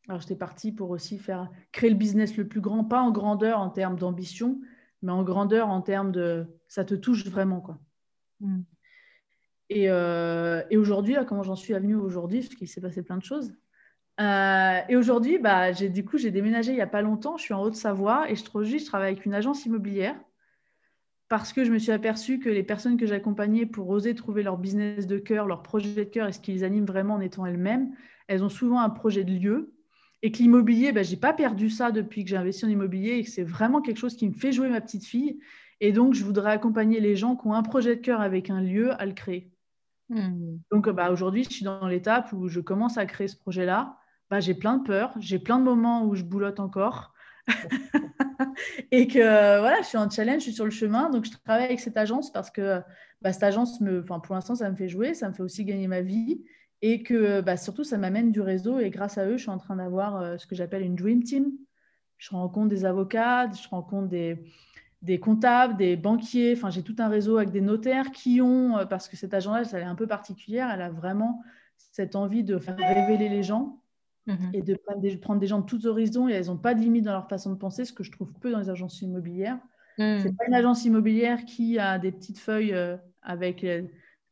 Alors j'étais partie pour aussi faire créer le business le plus grand, pas en grandeur en termes d'ambition, mais en grandeur en termes de ça te touche vraiment quoi. Mm. Et, euh, et aujourd'hui, comment j'en suis venue aujourd'hui, parce qu'il s'est passé plein de choses. Euh, et aujourd'hui, bah, j'ai du coup, j'ai déménagé il n'y a pas longtemps. Je suis en Haute-Savoie et je, je travaille avec une agence immobilière parce que je me suis aperçue que les personnes que j'accompagnais pour oser trouver leur business de cœur, leur projet de cœur et ce qui les anime vraiment en étant elles-mêmes, elles ont souvent un projet de lieu et que l'immobilier, ben, je n'ai pas perdu ça depuis que j'ai investi en immobilier et que c'est vraiment quelque chose qui me fait jouer ma petite fille. Et donc, je voudrais accompagner les gens qui ont un projet de cœur avec un lieu à le créer. Hmm. Donc, bah, aujourd'hui, je suis dans l'étape où je commence à créer ce projet-là. Bah, j'ai plein de peurs, j'ai plein de moments où je boulotte encore. et que voilà, je suis en challenge, je suis sur le chemin. Donc, je travaille avec cette agence parce que bah, cette agence, me, pour l'instant, ça me fait jouer, ça me fait aussi gagner ma vie et que bah, surtout ça m'amène du réseau et grâce à eux, je suis en train d'avoir euh, ce que j'appelle une dream team. Je rencontre des avocats, je rencontre des, comptables, des banquiers, enfin j'ai tout un réseau avec des notaires qui ont, euh, parce que cette agenda, elle est un peu particulière, elle a vraiment cette envie de faire révéler les gens mhm. et de prendre des, gens de tous horizons et elles n'ont pas de limite dans leur façon de penser, ce que je trouve peu dans les agences immobilières. Mhm. C'est pas une agence immobilière qui a des petites feuilles euh, avec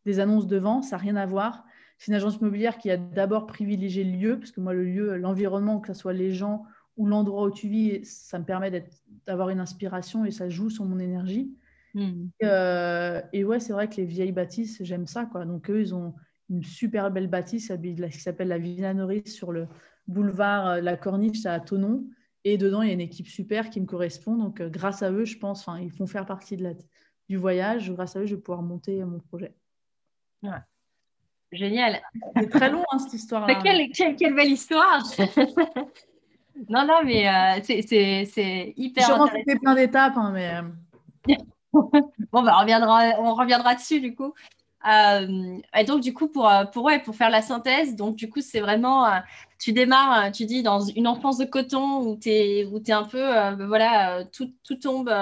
des annonces devant, ça n'a rien à voir. C'est une agence immobilière qui a d'abord privilégié le lieu, parce que moi, le lieu, l'environnement, que ce soit les gens ou l'endroit où tu vis, ça me permet d'avoir une inspiration et ça joue sur mon énergie. Hmm. Euh, et ouais, c'est vrai que les vieilles bâtisses, j'aime ça. Quoi. Donc, eux, ils ont une super belle bâtisse qui s'appelle la Villa Norris sur le boulevard euh, La Corniche à Tonon. Et dedans, il y a une équipe super qui me correspond. Donc, euh, grâce à eux, je pense, ils font faire partie de la, du voyage. Grâce à eux, je vais pouvoir monter mon projet. Ouais. Génial. C'est très long, hein, cette histoire-là. Quelle, quelle, belle histoire. non, non, mais euh, c'est hyper. J'ai fait plein d'étapes, hein, mais. bon, bah, on reviendra, on reviendra dessus, du coup. Euh, et donc, du coup, pour, euh, pour, ouais, pour faire la synthèse, donc, du coup, c'est vraiment, euh, tu démarres, tu dis, dans une enfance de coton où tu es, où es un peu, voilà, tout, tout tombe,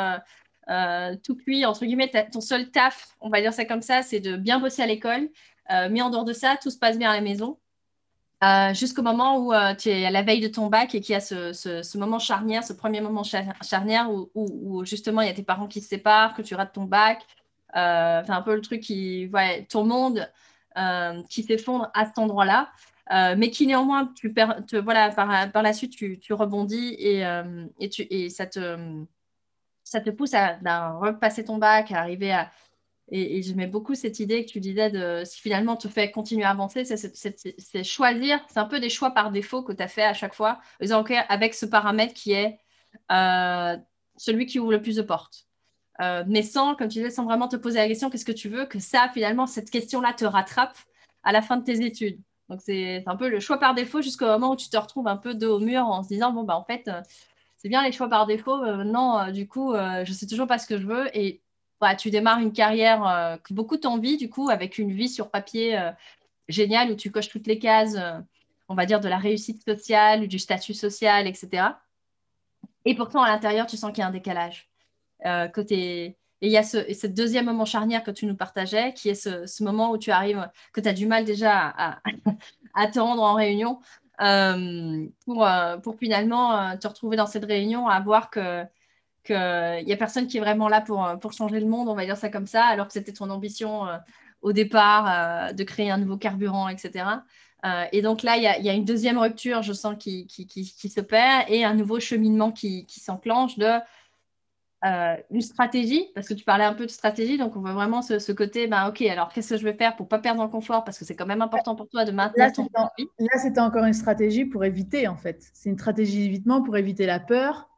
tout cuit, entre guillemets, ton seul taf, on va dire ça comme ça, c'est de bien bosser à l'école. mais en dehors de ça, tout se passe bien à la maison. jusqu'au moment où tu es à la veille de ton bac et qu'il y a ce, ce, moment charnière, ce premier moment charnière où, justement il y a tes parents qui se séparent, que tu rates ton bac, euh, c'est un peu le truc qui, ouais, ton monde euh, qui s'effondre à cet endroit-là. Euh, mais qui néanmoins, tu te, voilà, par, par, la suite, tu, tu rebondis et, et, tu, et ça, te, ça te pousse à, repasser ton bac, à arriver à. Et, je mets beaucoup cette idée que tu disais de si finalement te fait continuer à avancer, c'est choisir, c'est un peu des choix par défaut que tu as fait à chaque fois, avec ce paramètre qui est celui qui ouvre le plus de portes. Euh, mais sans, comme tu disais, sans vraiment te poser la question, qu'est-ce que tu veux, que ça, finalement, cette question-là te rattrape à la fin de tes études. Donc, c'est un peu le choix par défaut jusqu'au moment où tu te retrouves un peu dos au mur en se disant, bon, bah, en fait, euh, c'est bien les choix par défaut. Euh, maintenant, du coup, je sais toujours pas ce que je veux. Et bah, tu démarres une carrière que beaucoup t'envient, du coup, avec une vie sur papier géniale où tu coches toutes les cases, on va dire, de la réussite sociale, du statut social, etc. Et pourtant, à l'intérieur, tu sens qu'il y a un décalage. Euh, et il y a ce, deuxième moment charnière que tu nous partageais, qui est ce, moment où tu arrives, que tu as du mal déjà à, te rendre en réunion, euh, pour, euh, pour finalement te retrouver dans cette réunion, à voir qu'il n'y a personne qui est vraiment là pour, pour changer le monde, on va dire ça comme ça, alors que c'était ton ambition au départ de créer un nouveau carburant, etc. et donc là, il y, a une deuxième rupture, je sens, qui, qui, qui, qui s'opère et un nouveau cheminement qui, s'enclenche de euh, une stratégie, parce que tu parlais un peu de stratégie, donc on voit vraiment ce, côté, ben, ok, alors qu'est-ce que je vais faire pour pas perdre en confort, parce que c'est quand même important pour toi de maintenir là, ton Là, c'était encore une stratégie pour éviter, en fait. C'est une stratégie d'évitement pour éviter la peur.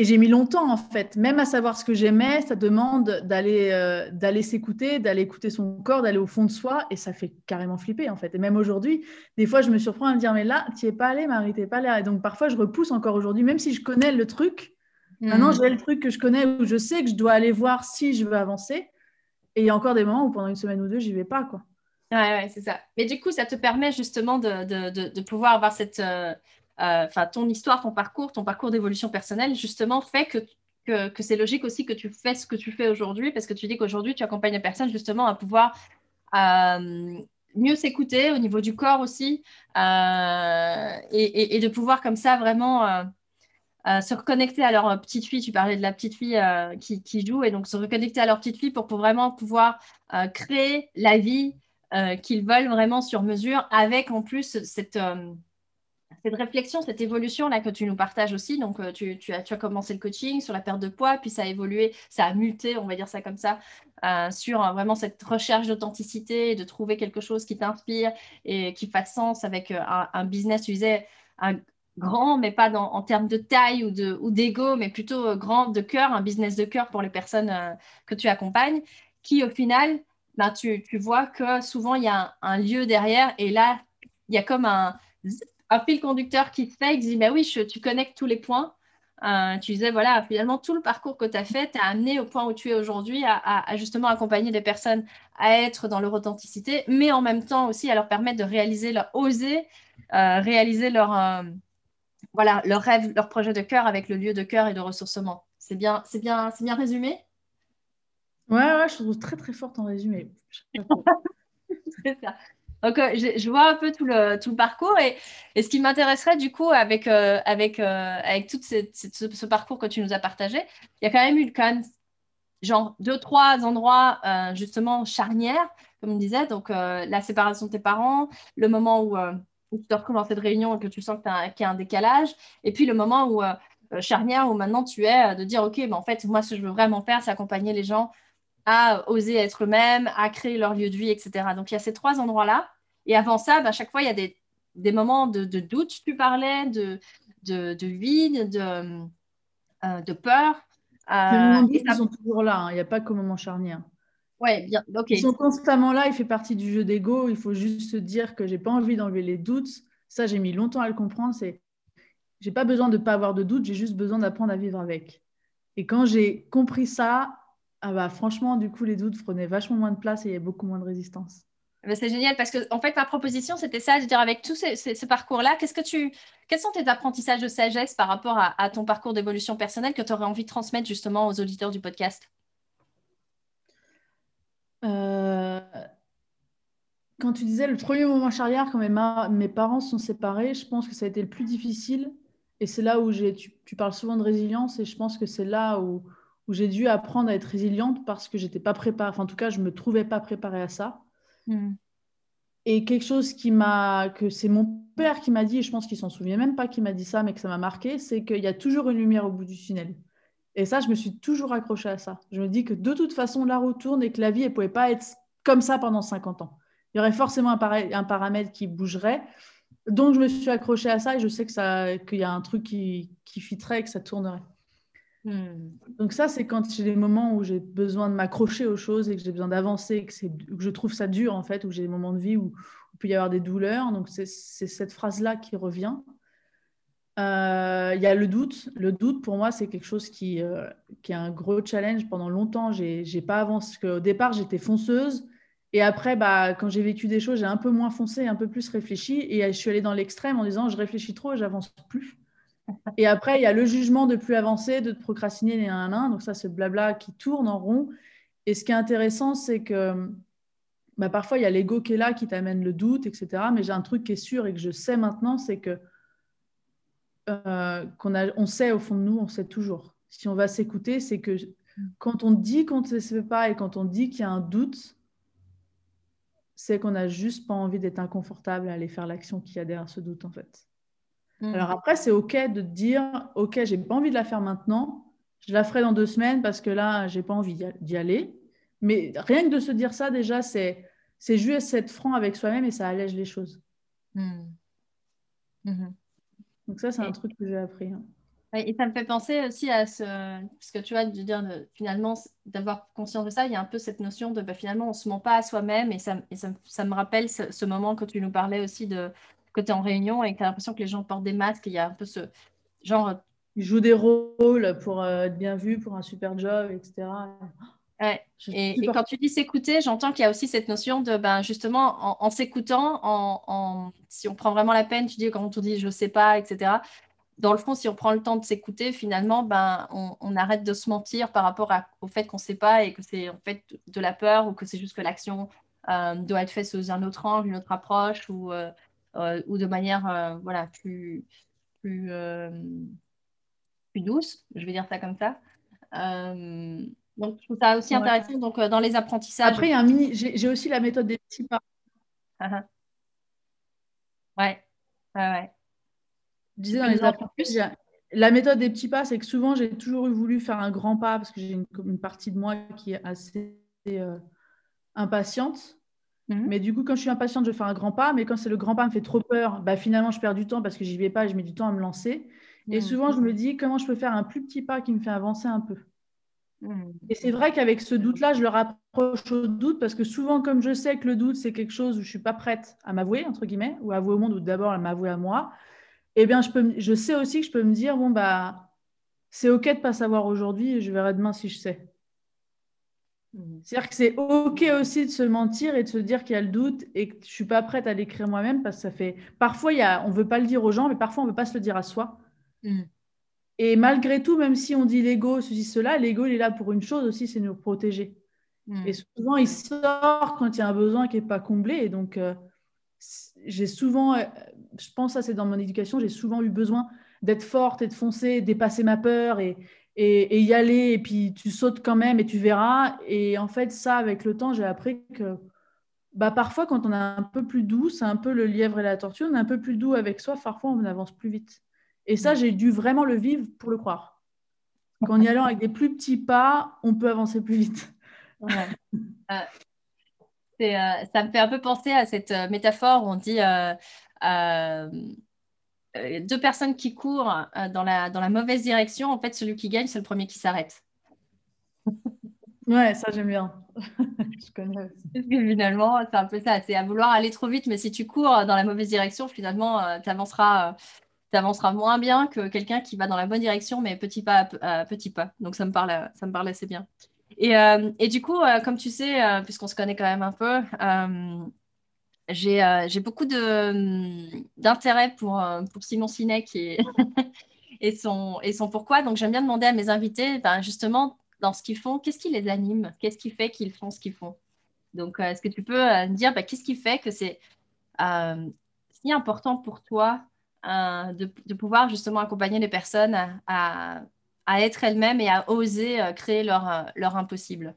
Et j'ai mis longtemps, en fait, même à savoir ce que j'aimais, ça demande d'aller euh, d'aller s'écouter, d'aller écouter son corps, d'aller au fond de soi, et ça fait carrément flipper, en fait. Et même aujourd'hui, des fois, je me surprends à me dire, mais là, tu es pas allé, Marie, tu pas allé. Et donc, parfois, je repousse encore aujourd'hui, même si je connais le truc, Maintenant, j'ai le truc que je connais où je sais que je dois aller voir si je veux avancer. Et il y a encore des moments où pendant une semaine ou deux, j'y vais pas. Quoi. Ouais, ouais c'est ça. Mais du coup, ça te permet justement de, de, de, pouvoir avoir cette. Euh, euh, enfin, ton histoire, ton parcours, ton parcours d'évolution personnelle, justement, fait que, que, que c'est logique aussi que tu fais ce que tu fais aujourd'hui, parce que tu dis qu'aujourd'hui, tu accompagnes les personnes justement à pouvoir. Euh, mieux s'écouter au niveau du corps aussi et, et, et, de pouvoir comme ça vraiment euh, se reconnecter à leur euh, petite fille. Tu parlais de la petite fille euh, qui, joue, et donc se reconnecter à leur petite fille pour, vraiment pouvoir créer la vie qu'ils veulent vraiment sur mesure, avec en plus cette, cette réflexion, cette évolution-là que tu nous partages aussi. Donc, tu, tu, as, tu, as, commencé le coaching sur la perte de poids, puis ça a évolué, ça a muté, on va dire ça comme ça, sur vraiment cette recherche d'authenticité, de trouver quelque chose qui t'inspire et qui fasse sens avec un, un business, tu disais, un, grand, mais pas dans, en termes de taille ou, de, ou d'ego, mais plutôt euh, grand de cœur, un business de cœur pour les personnes euh, que tu accompagnes, qui au final, ben, tu, vois que souvent il y a un, lieu derrière et là, il y a comme un, fil conducteur qui se fait, qui dit, ben oui, tu connectes tous les points. Euh, tu disais, voilà, finalement, tout le parcours que tu as fait t'a amené au point où tu es aujourd'hui à, justement accompagner des personnes à être dans leur authenticité, mais en même temps aussi à leur permettre de réaliser leur, oser réaliser leur, voilà, leur rêve, leur projet de cœur avec le lieu de cœur et de ressourcement. C'est bien, c'est bien, c'est bien résumé? Ouais, ouais, je trouve très très forte en résumé. c'est ça. Donc, euh, je, vois un peu tout le, tout le parcours et, et ce qui m'intéresserait du coup avec, euh, avec, euh, avec tout ce, parcours que tu nous as partagé, il y a quand même eu quand même, genre deux, trois endroits justement charnières, comme on disait. Donc, la séparation de tes parents, le moment où où tu te retrouves dans cette réunion et que tu sens qu'il y a un décalage. Et puis le moment où, euh, euh, charnière, où maintenant tu es euh, de dire, OK, mais en fait, moi, ce que je veux vraiment faire, c'est accompagner les gens à oser être eux-mêmes, à créer leur lieu de vie, etc. Donc, il y a ces trois endroits-là. Et avant ça, bah, à chaque fois, il y a des, des moments de, de, doute, tu parlais, de, de, de vide, de, de peur. ils sont toujours là, hein. il n'y a pas qu'au moment charnière. Ouais, bien. Ils sont constamment là, il fait partie du jeu d'ego. Il faut juste se dire que j'ai pas envie d'enlever les doutes. Ça, j'ai mis longtemps à le comprendre. C'est, j'ai pas besoin de pas avoir de doutes, j'ai juste besoin d'apprendre à vivre avec. Et quand j'ai compris ça, ah bah, Franchement, du coup, les doutes prenaient vachement moins de place et il y avait beaucoup moins de résistance. c'est génial parce que en fait ma proposition c'était ça, de dire avec tout ce, parcours-là, qu'est-ce que tu, quels sont tes apprentissages de sagesse par rapport à, ton parcours d'évolution personnelle que tu aurais envie de transmettre justement aux auditeurs du podcast? Euh, Quand tu disais le premier moment charrière quand mes, mes parents sont séparés, je pense que ça a été le plus difficile et c'est là où j'ai, tu, parles souvent de résilience et je pense que c'est là où, où j'ai dû apprendre à être résiliente parce que j'étais pas préparée, enfin en tout cas je me trouvais pas préparée à ça. Hmm. Et quelque chose qui m'a, que c'est mon père qui m'a dit, et je pense qu'il s'en souvient même pas qu'il m'a dit ça, mais que ça m'a marqué, c'est qu'il y a toujours une lumière au bout du tunnel. Et ça, je me suis toujours accrochée à ça. Je me dis que de toute façon, la roue tourne et que la vie, elle pouvait pas être comme ça pendant 50 ans. Il y aurait forcément un, un paramètre qui bougerait. Donc, je me suis accrochée à ça et je sais que ça, qu'il y a un truc qui, qui fitterait et que ça tournerait. Hmm. Donc ça, c'est quand j'ai des moments où j'ai besoin de m'accrocher aux choses et que j'ai besoin d'avancer, que, que je trouve ça dur en fait, où j'ai des moments de vie où, il peut y avoir des douleurs. Donc c'est cette phrase-là qui revient. Euh, il y a le doute. Le doute, pour moi, c'est quelque chose qui, euh, qui est un gros challenge. Pendant longtemps, j'ai pas avancé. Au départ, j'étais fonceuse. Et après, bah, quand j'ai vécu des choses, j'ai un peu moins foncé, un peu plus réfléchi. Et je suis allée dans l'extrême en disant, je réfléchis trop et j'avance plus. Et après, il y a le jugement de plus avancer, de procrastiner, un un. Donc ça, c'est blabla qui tourne en rond. Et ce qui est intéressant, c'est que bah, parfois, il y a l'ego qui est là, qui t'amène le doute, etc. Mais j'ai un truc qui est sûr et que je sais maintenant, c'est que euh, qu'on a, on sait au fond de nous, on sait toujours. Si on va s'écouter, c'est que quand on dit qu'on ne se fait pas et quand on dit qu'il y a un doute, c'est qu'on n'a juste pas envie d'être inconfortable à aller faire l'action qu'il y a derrière ce doute, en fait. Mm. Alors après, c'est OK de dire, OK, j'ai pas envie de la faire maintenant, je la ferai dans deux semaines parce que là, j'ai pas envie d'y aller. Mais rien que de se dire ça, déjà, c'est, c'est juste être franc avec soi-même et ça allège les choses. Mm. Mm-hmm. Donc ça, c'est un truc que j'ai appris. Hein. Et ça me fait penser aussi à ce, ce que tu vois, de dire finalement, d'avoir conscience de ça, il y a un peu cette notion de bah, finalement, on ne se ment pas à soi-même. Et, ça, ça, me rappelle ce, moment que tu nous parlais aussi de, que tu es en réunion et que tu as l'impression que les gens portent des masques, il y a un peu ce genre. Ils jouent des rôles pour euh, être bien vus, pour un super job, etc. Et, quand tu dis s'écouter, j'entends qu'il y a aussi cette notion de ben, justement en, s'écoutant, en, si on prend vraiment la peine, tu dis quand on dit je sais pas, etc. Dans le fond, si on prend le temps de s'écouter, finalement, ben, on, arrête de se mentir par rapport au fait qu'on ne sait pas et que c'est en fait de la peur ou que c'est juste que l'action euh, doit être faite sous un autre angle, une autre approche ou, euh, euh, ou de manière voilà, plus, plus, plus douce, je vais dire ça comme ça. Donc, je trouve ça aussi intéressant donc, dans les apprentissages. Après, un mini... j'ai aussi la méthode des petits pas. Ah, ah. ouais, ouais, ouais. Je disais dans les apprentissages, la méthode des petits pas, c'est que souvent, j'ai toujours voulu faire un grand pas parce que j'ai une, une, partie de moi qui est assez impatiente. Mhm. Mais du coup, quand je suis impatiente, je fais un grand pas. Mais quand c'est le grand pas me fait trop peur, bah, finalement, je perds du temps parce que j'y vais pas et je mets du temps à me lancer. Et mhm. souvent, je me dis comment je peux faire un plus petit pas qui me fait avancer un peu? Et c'est vrai qu'avec ce doute-là, je le rapproche au doute parce que souvent, comme je sais que le doute, c'est quelque chose où je suis pas prête à m'avouer, entre guillemets, ou à avouer au monde, ou d'abord à m'avouer à moi, eh bien, je, peux, je sais aussi que je peux me dire, bon, bah, c'est OK de pas savoir aujourd'hui et je verrai demain si je sais. Mhm. C'est-à-dire que c'est OK aussi de se mentir et de se dire qu'il y a le doute et que je ne suis pas prête à l'écrire moi-même parce que ça fait. Parfois, il y a... on ne veut pas le dire aux gens, mais parfois, on ne veut pas se le dire à soi. Mhm. Et malgré tout, même si on dit l'ego, ceci, cela, l'ego, il est là pour une chose aussi, c'est nous protéger. Mhm. Et souvent, il sort quand il y a un besoin qui n'est pas comblé. Et donc, euh, j'ai souvent, euh, je pense ça, c'est dans mon éducation, j'ai souvent eu besoin d'être forte et de foncer, dépasser ma peur et, et, y aller, et puis tu sautes quand même et tu verras. Et en fait, ça, avec le temps, j'ai appris que bah, parfois, quand on est un peu plus doux, c'est un peu le lièvre et la tortue, on est un peu plus doux avec soi, parfois on avance plus vite. Et ça, j'ai dû vraiment le vivre pour le croire. Qu'en y allant avec des plus petits pas, on peut avancer plus vite. Euh, euh, ça me fait un peu penser à cette euh, métaphore où on dit euh, deux personnes qui courent dans, la, dans la mauvaise direction, en fait, celui qui gagne, c'est le premier qui s'arrête. Ouais, ça j'aime bien. je connais Finalement, c'est un peu ça. C'est à vouloir aller trop vite, mais si tu cours dans la mauvaise direction, finalement, tu avanceras, avanceras, moins bien que quelqu'un qui va dans la bonne direction, mais petit pas à petit pas. Donc ça me parle, ça me parle assez bien. Et, et du coup, comme tu sais, puisqu'on se connaît quand même un peu, j'ai beaucoup d'intérêt pour, pour Simon Sinek et, et, son, et pourquoi. Donc, j'aime bien demander à mes invités, ben, justement, dans ce qu'ils font, qu'est-ce qui les anime? Qu'est-ce qui fait qu'ils font ce qu'ils font? Donc, est-ce que tu peux me dire ben, qu'est-ce qui fait que c'est si important pour toi de, de, pouvoir justement accompagner les personnes à, à, être elles-mêmes et à oser créer leur, leur impossible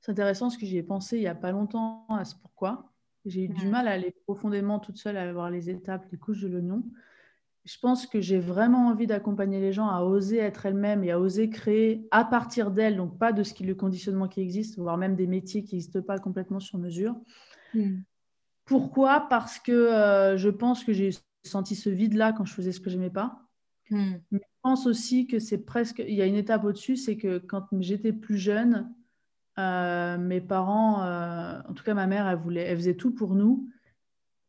C'est intéressant parce que j'y ai pensé il n'y a pas longtemps à ce pourquoi. J'ai eu du mal à aller profondément toute seule à voir les étapes, les couches de l'oignon. Je pense que j'ai vraiment envie d'accompagner les gens à oser être elles-mêmes et à oser créer à partir d'elles, donc pas de ce qui le conditionnement qui existe, voire même des métiers qui n'existent pas complètement sur mesure. Hmm. Pourquoi? Parce que euh, je pense que j'ai senti ce vide-là quand je faisais ce que j'aimais pas. Hmm. Mais je pense aussi que c'est presque, il y a une étape au-dessus, c'est que quand j'étais plus jeune, euh, mes parents, euh, en tout cas ma mère, elle, voulait, elle faisait tout pour nous.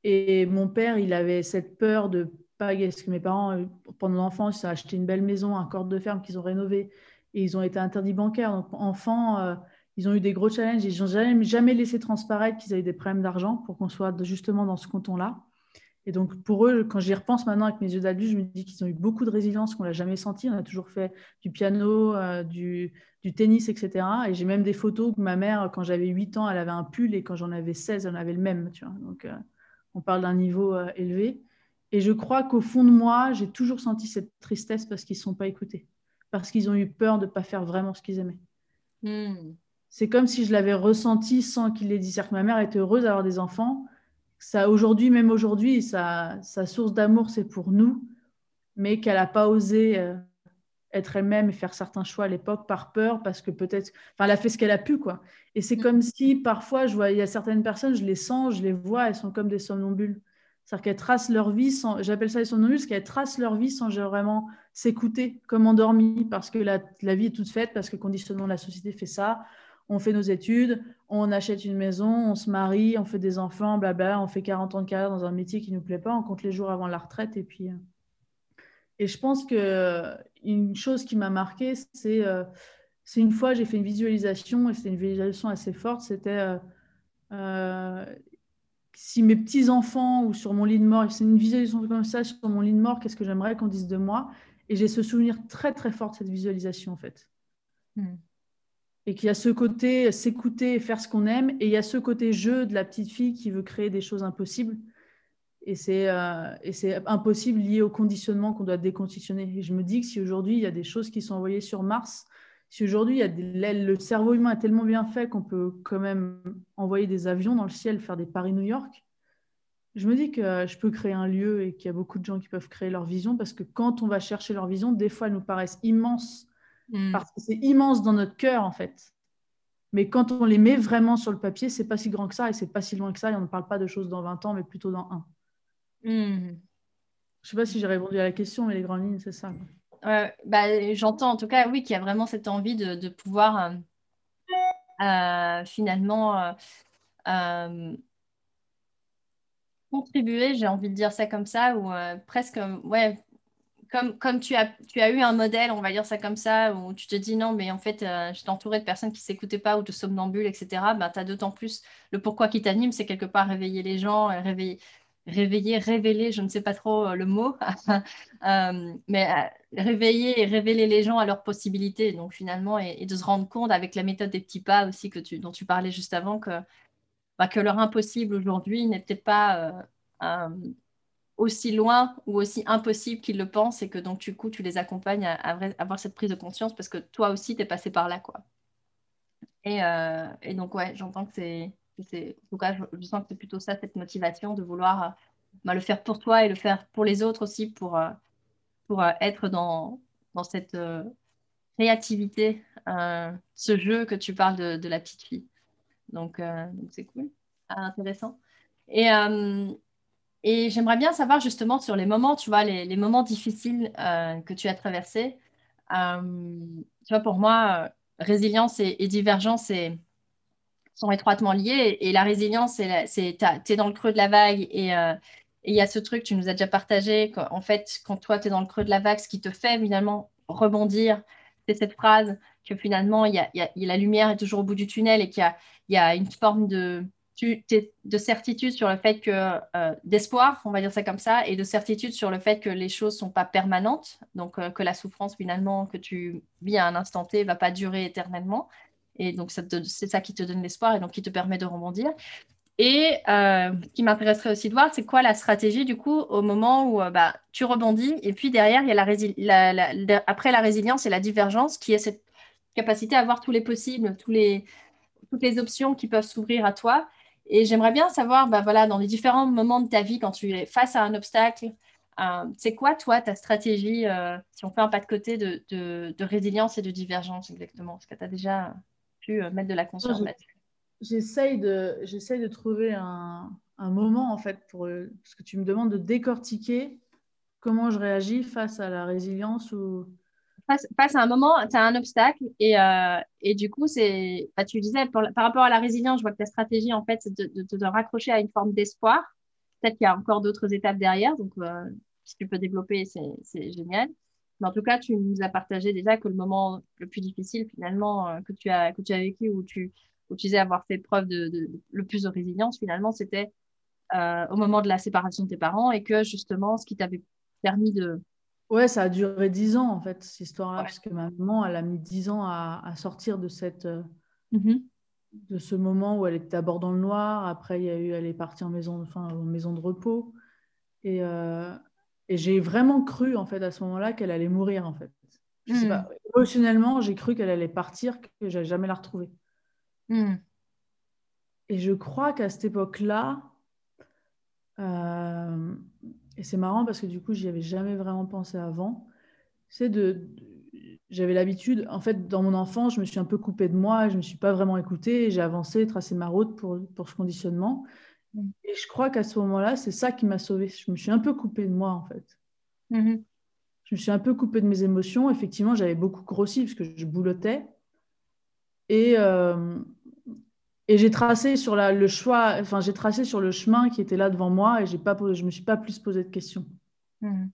Et mon père, il avait cette peur de pas. Parce que mes parents, euh, pendant l'enfance, ils ont acheté une belle maison, un corps de ferme qu'ils ont rénové. Et ils ont été interdits bancaires. Donc, enfants, ils ont eu des gros challenges. Ils n'ont jamais, jamais laissé transparaître qu'ils avaient des problèmes d'argent pour qu'on soit justement dans ce canton-là. Et donc, pour eux, quand j'y repense maintenant avec mes yeux d'adulte, je me dis qu'ils ont eu beaucoup de résilience qu'on n'a jamais senti. On a toujours fait du piano, euh, du, tennis, etc. Et j'ai même des photos que ma mère, quand j'avais 8 ans, elle avait un pull et quand j'en avais 16, elle en avait le même. Tu vois donc, euh, on parle d'un niveau euh, élevé. Et je crois qu'au fond de moi, j'ai toujours senti cette tristesse parce qu'ils ne sont pas écoutés, parce qu'ils ont eu peur de ne pas faire vraiment ce qu'ils aimaient. Hmm. C'est comme si je l'avais ressenti sans qu'ils l'aient dit. C'est-à-dire que ma mère était heureuse d'avoir des enfants ça aujourd'hui, même aujourd'hui, sa, source d'amour, c'est pour nous, mais qu'elle n'a pas osé euh, être elle-même et faire certains choix à l'époque par peur, parce que peut-être, enfin, elle a fait ce qu'elle a pu, quoi. Et c'est mm. comme si parfois, je vois, il y a certaines personnes, je les sens, je les vois, elles sont comme des somnambules. C'est-à-dire qu'elles tracent leur vie sans, j'appelle ça les somnambules, parce qu'elles tracent leur vie sans vraiment s'écouter comme endormies, parce que la, la, vie est toute faite, parce que le conditionnement de la société fait ça, on fait nos études, on achète une maison, on se marie, on fait des enfants, blabla, on fait 40 ans de carrière dans un métier qui ne nous plaît pas, on compte les jours avant la retraite et puis. Euh. Et je pense que euh, une chose qui m'a marqué, c'est euh, c'est une fois j'ai fait une visualisation et c'était une visualisation assez forte. C'était si mes petits enfants ou sur mon lit de mort, c'est une visualisation comme ça sur mon lit de mort, qu'est-ce que j'aimerais qu'on dise de moi? Et j'ai ce souvenir très très fort de cette visualisation en fait. Hmm et qu'il y a ce côté s'écouter et faire ce qu'on aime, et il y a ce côté jeu de la petite fille qui veut créer des choses impossibles. Et c'est euh, impossible lié au conditionnement qu'on doit déconditionner. Et je me dis que si aujourd'hui il y a des choses qui sont envoyées sur Mars, si aujourd'hui le cerveau humain est tellement bien fait qu'on peut quand même envoyer des avions dans le ciel, faire des Paris-New York, je me dis que je peux créer un lieu et qu'il y a beaucoup de gens qui peuvent créer leur vision parce que quand on va chercher leur vision, des fois elles nous paraissent immenses Mm. parce que c'est immense dans notre cœur en fait. Mais quand on les met vraiment sur le papier, c'est pas si grand que ça et c'est pas si loin que ça. Et on ne parle pas de choses dans 20 ans, mais plutôt dans un. Mm. Je sais pas si j'ai répondu à la question, mais les grandes lignes, c'est ça. bah, J'entends en tout cas, oui, qu'il y a vraiment cette envie de, de pouvoir euh, euh, finalement euh, contribuer, j'ai envie de dire ça comme ça, ou presque, ouais, comme, comme tu, as, tu as eu un modèle, on va dire ça comme ça, où tu te dis non, mais en fait, euh, je entouré de personnes qui ne s'écoutaient pas ou de somnambules, etc., ben, tu as d'autant plus le pourquoi qui t'anime, c'est quelque part réveiller les gens, euh, réveiller, réveiller, révéler, je ne sais pas trop euh, le mot, mais réveiller et révéler les gens à leurs possibilités, donc finalement, et, de se rendre compte avec la méthode des petits pas aussi que tu, dont tu parlais juste avant, que, bah, que leur impossible aujourd'hui n'est peut-être pas aussi loin ou aussi impossible qu'ils le pensent et que donc du coup tu les accompagnes à, avoir cette prise de conscience parce que toi aussi tu es passé par là quoi. Et, euh, et donc ouais, j'entends que c'est, en tout cas je, sens que c'est plutôt ça cette motivation de vouloir euh, bah, le faire pour toi et le faire pour les autres aussi pour, euh, pour être dans, dans cette créativité, ce jeu que tu parles de, de la petite fille. Donc c'est cool, ah, intéressant. Et et j'aimerais bien savoir justement sur les moments, tu vois, les, moments difficiles euh, que tu as traversés. Euh, tu vois, pour moi, euh, résilience et, divergence sont étroitement liés. Et, la résilience, c'est tu es dans le creux de la vague et il y a ce truc, tu nous as déjà partagé, qu'en fait, quand toi, tu es dans le creux de la vague, ce qui te fait évidemment rebondir, c'est cette phrase que finalement, il y a, la lumière est toujours au bout du tunnel et qu'il y, a, une forme de, de certitude sur le fait que, euh, d'espoir, on va dire ça comme ça, et de certitude sur le fait que les choses ne sont pas permanentes, donc euh, que la souffrance finalement que tu vis à un instant T ne va pas durer éternellement. Et donc, c'est ça qui te donne l'espoir et donc qui te permet de rebondir. Et euh, ce qui m'intéresserait aussi de voir, c'est quoi la stratégie du coup au moment où bah, tu rebondis et puis derrière, il y a la, après la résilience et la divergence qui est cette capacité à voir tous les possibles, tous les, toutes les options qui peuvent s'ouvrir à toi et j'aimerais bien savoir, bah, voilà, dans les différents moments de ta vie, quand tu es face à un obstacle, euh, c'est quoi, toi, ta stratégie, euh, si on fait un pas de côté, de, de, résilience et de divergence exactement? Est-ce que tu as déjà pu euh, mettre de la conscience là-dessus? J'essaye de, de trouver un, un, moment, en fait, pour, parce que tu me demandes de décortiquer comment je réagis face à la résilience ou face, à un moment, tu as un obstacle et, euh, et du coup, c'est, bah, tu disais, par rapport à la résilience, je vois que ta stratégie, en fait, c'est de, te raccrocher à une forme d'espoir. Peut-être qu'il y a encore d'autres étapes derrière, donc euh, si tu peux développer, c'est génial. Mais en tout cas, tu nous as partagé déjà que le moment le plus difficile, finalement, euh, que, tu as, que tu as vécu, où tu, où tu disais avoir fait preuve de, le plus de résilience, finalement, c'était au moment de la séparation de tes parents et que justement, ce qui t'avait permis de, Ouais, ça a duré dix ans en fait, cette histoire-là, parce que ma maman, elle a mis dix ans à, sortir de cette, euh, mm-hmm. de ce moment où elle était d'abord dans le noir. Après, il y a eu, elle est partie en maison, enfin, en maison de repos. Et, euh, et j'ai vraiment cru en fait à ce moment-là qu'elle allait mourir en fait. Je sais mm. pas, émotionnellement, j'ai cru qu'elle allait partir, que j'allais jamais la retrouver. Mm. Et je crois qu'à cette époque-là, euh, et c'est marrant parce que du coup, j'y avais jamais vraiment pensé avant. C'est de, j'avais l'habitude, en fait, dans mon enfance, je me suis un peu coupée de moi, je ne me suis pas vraiment écoutée, j'ai avancé, tracé ma route pour, pour ce conditionnement. Mm. Et je crois qu'à ce moment-là, c'est ça qui m'a sauvée. Je me suis un peu coupée de moi, en fait. Mm-hmm. Je me suis un peu coupée de mes émotions. Effectivement, j'avais beaucoup grossi parce que je boulotais. Et, euh, et j'ai tracé sur le choix, enfin j'ai tracé sur le chemin qui était là devant moi et j'ai pas, je me suis pas plus posé de questions. Hmm.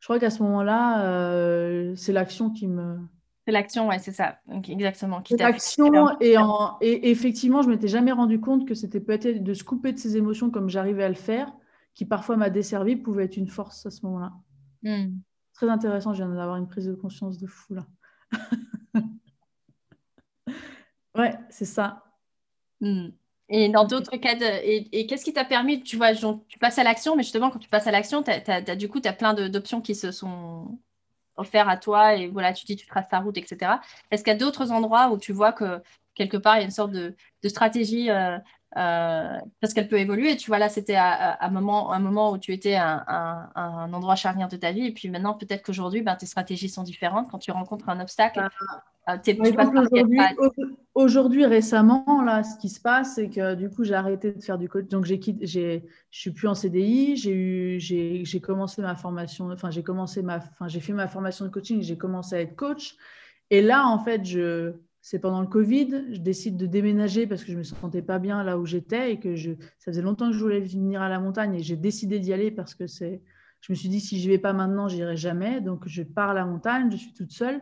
Je crois qu'à ce moment-là, euh, c'est l'action qui me. C'est l'action, ouais, c'est ça, exactement. C'est l'action et, en, et effectivement, je m'étais jamais rendu compte que c'était peut-être de se couper de ses émotions comme j'arrivais à le faire, qui parfois m'a desservi, pouvait être une force à ce moment-là. Hmm. Très intéressant, je viens d'avoir une prise de conscience de fou là. ouais, c'est ça. Hmm. Et dans d'autres cas, et, qu'est-ce qui t'a permis, tu vois, tu passes à l'action, mais justement, quand tu passes à l'action, du coup, tu as plein d'options qui se sont offertes à toi, et voilà, tu dis, tu traces ta route, etc. Est-ce qu'il y a d'autres endroits où tu vois que quelque part, il y a une sorte de, stratégie, euh, euh, parce qu'elle peut évoluer, tu vois, là, c'était à, un, moment, un moment où tu étais à, un endroit charnière de ta vie, et puis maintenant, peut-être qu'aujourd'hui, ben, tes stratégies sont différentes quand tu rencontres un obstacle. Ah, aujourd'hui, récemment, là, ce qui se passe, c'est que du coup, j'ai arrêté de faire du coach. Donc, j'ai, j'ai, je suis plus en CDI. J'ai eu, j'ai, j'ai commencé ma formation. Enfin, j'ai commencé ma, enfin, j'ai fait ma formation de coaching. J'ai commencé à être coach. Et là, en fait, je, c'est pendant le Covid. Je décide de déménager parce que je me sentais pas bien là où j'étais et que je, ça faisait longtemps que je voulais venir à la montagne et j'ai décidé d'y aller parce que c'est, je me suis dit si je vais pas maintenant, j'irai jamais. Donc, je pars à la montagne. Je suis toute seule.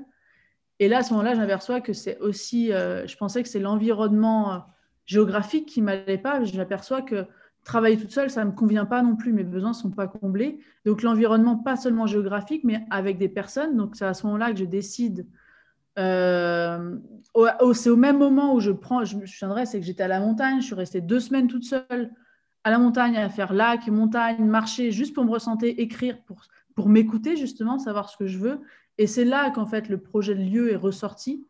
Et là, à ce moment-là, j'aperçois que c'est aussi, euh, je pensais que c'est l'environnement euh, géographique qui m'allait pas. J'aperçois que travailler toute seule, ça ne me convient pas non plus. Mes besoins ne sont pas comblés. Donc, l'environnement, pas seulement géographique, mais avec des personnes. Donc, c'est à ce moment-là que je décide. Euh, c'est au même moment où je prends, je me souviendrai, c'est que j'étais à la montagne. Je suis restée deux semaines toute seule à la montagne, à faire lac, montagne, marcher, juste pour me ressentir, écrire, pour, pour m'écouter, justement, savoir ce que je veux. Et c'est là qu'en fait le projet de lieu est ressorti,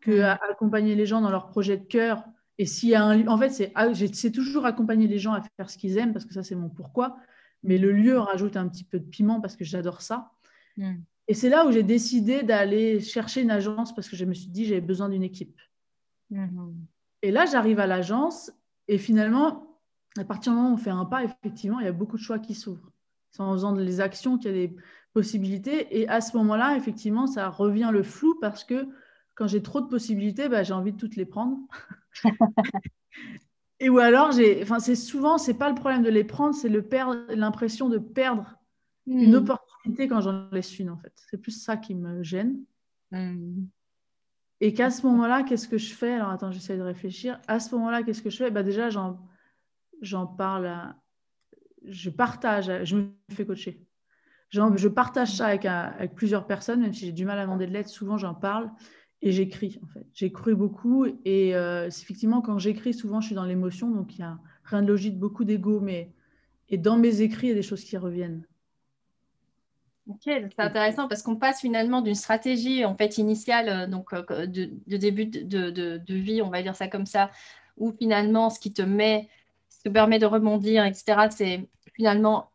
que mm. accompagner les gens dans leur projet de cœur. Et s'il y a un, en fait, c'est, ah, c'est toujours accompagner les gens à faire ce qu'ils aiment parce que ça c'est mon pourquoi. Mais le lieu rajoute un petit peu de piment parce que j'adore ça. Mm. Et c'est là où j'ai décidé d'aller chercher une agence parce que je me suis dit j'avais besoin d'une équipe. Mm-hmm. Et là, j'arrive à l'agence et finalement, à partir du moment où on fait un pas, effectivement, il y a beaucoup de choix qui s'ouvrent. C'est en faisant les actions qu'il y a des possibilités. Et à ce moment-là, effectivement, ça revient le flou parce que quand j'ai trop de possibilités, bah, j'ai envie de toutes les prendre. et ou alors, j'ai, enfin, c'est souvent, c'est pas le problème de les prendre, c'est le perdre, l'impression de perdre une hmm. opportunité quand j'en laisse une, en fait. C'est plus ça qui me gêne. Hmm. Et qu'à ce moment-là, qu'est-ce que je fais? Alors attends, j'essaie de réfléchir. À ce moment-là, qu'est-ce que je fais? Bah, Déjà, j'en parle, je partage, je me fais coacher. Je partage ça avec, plusieurs personnes, même si j'ai du mal à demander de l'aide, souvent j'en parle et j'écris en fait. J'écris beaucoup et euh, effectivement, quand j'écris, souvent je suis dans l'émotion, donc il y a rien de logique, beaucoup d'ego, mais et dans mes écrits, il y a des choses qui reviennent. Ok, c'est intéressant parce qu'on passe finalement d'une stratégie en fait initiale, euh, donc euh, de, début de, de, vie, on va dire ça comme ça, où finalement ce qui te met, ce qui te permet de rebondir, etc., c'est finalement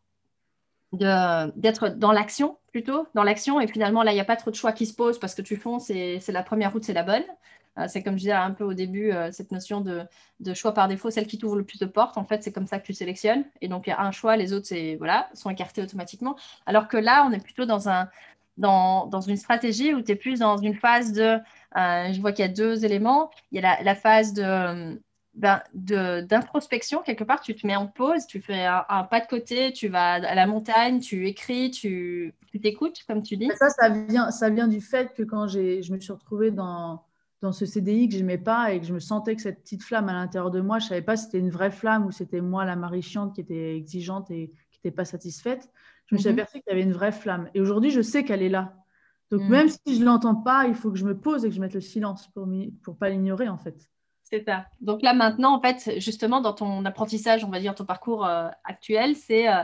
d'être dans l'action plutôt, dans l'action, et finalement là il n'y a pas trop de choix qui se posent parce que tu fonces et c'est la première route, c'est la bonne. Euh, c'est comme je disais un peu au début, euh, cette notion de, choix par défaut, celle qui t'ouvre le plus de portes, en fait, c'est comme ça que tu sélectionnes. Et donc, il y a un choix, les autres, voilà, sont écartés automatiquement. Alors que là, on est plutôt dans, un, dans, dans une stratégie où tu es plus dans une phase de. Euh, je vois qu'il y a deux éléments. Il y a la, phase ben, d'introspection, quelque part, tu te mets en pause, tu fais un, pas de côté, tu vas à la montagne, tu écris, tu t'écoutes, comme tu dis. Ça, ça vient, ça vient du fait que quand je me suis retrouvée dans, dans ce CDI que j'aimais pas et que je me sentais que cette petite flamme à l'intérieur de moi, je savais pas si c'était une vraie flamme ou c'était moi la Marie chiante qui était exigeante et qui n'était pas satisfaite. Je me suis mhm. aperçue qu'il y avait une vraie flamme. Et aujourd'hui, je sais qu'elle est là. Donc mhm. même si je ne l'entends pas, il faut que je me pose et que je mette le silence pour pour pas l'ignorer en fait. Donc là maintenant, en fait, justement dans ton apprentissage, on va dire ton parcours euh, actuel, c'est euh,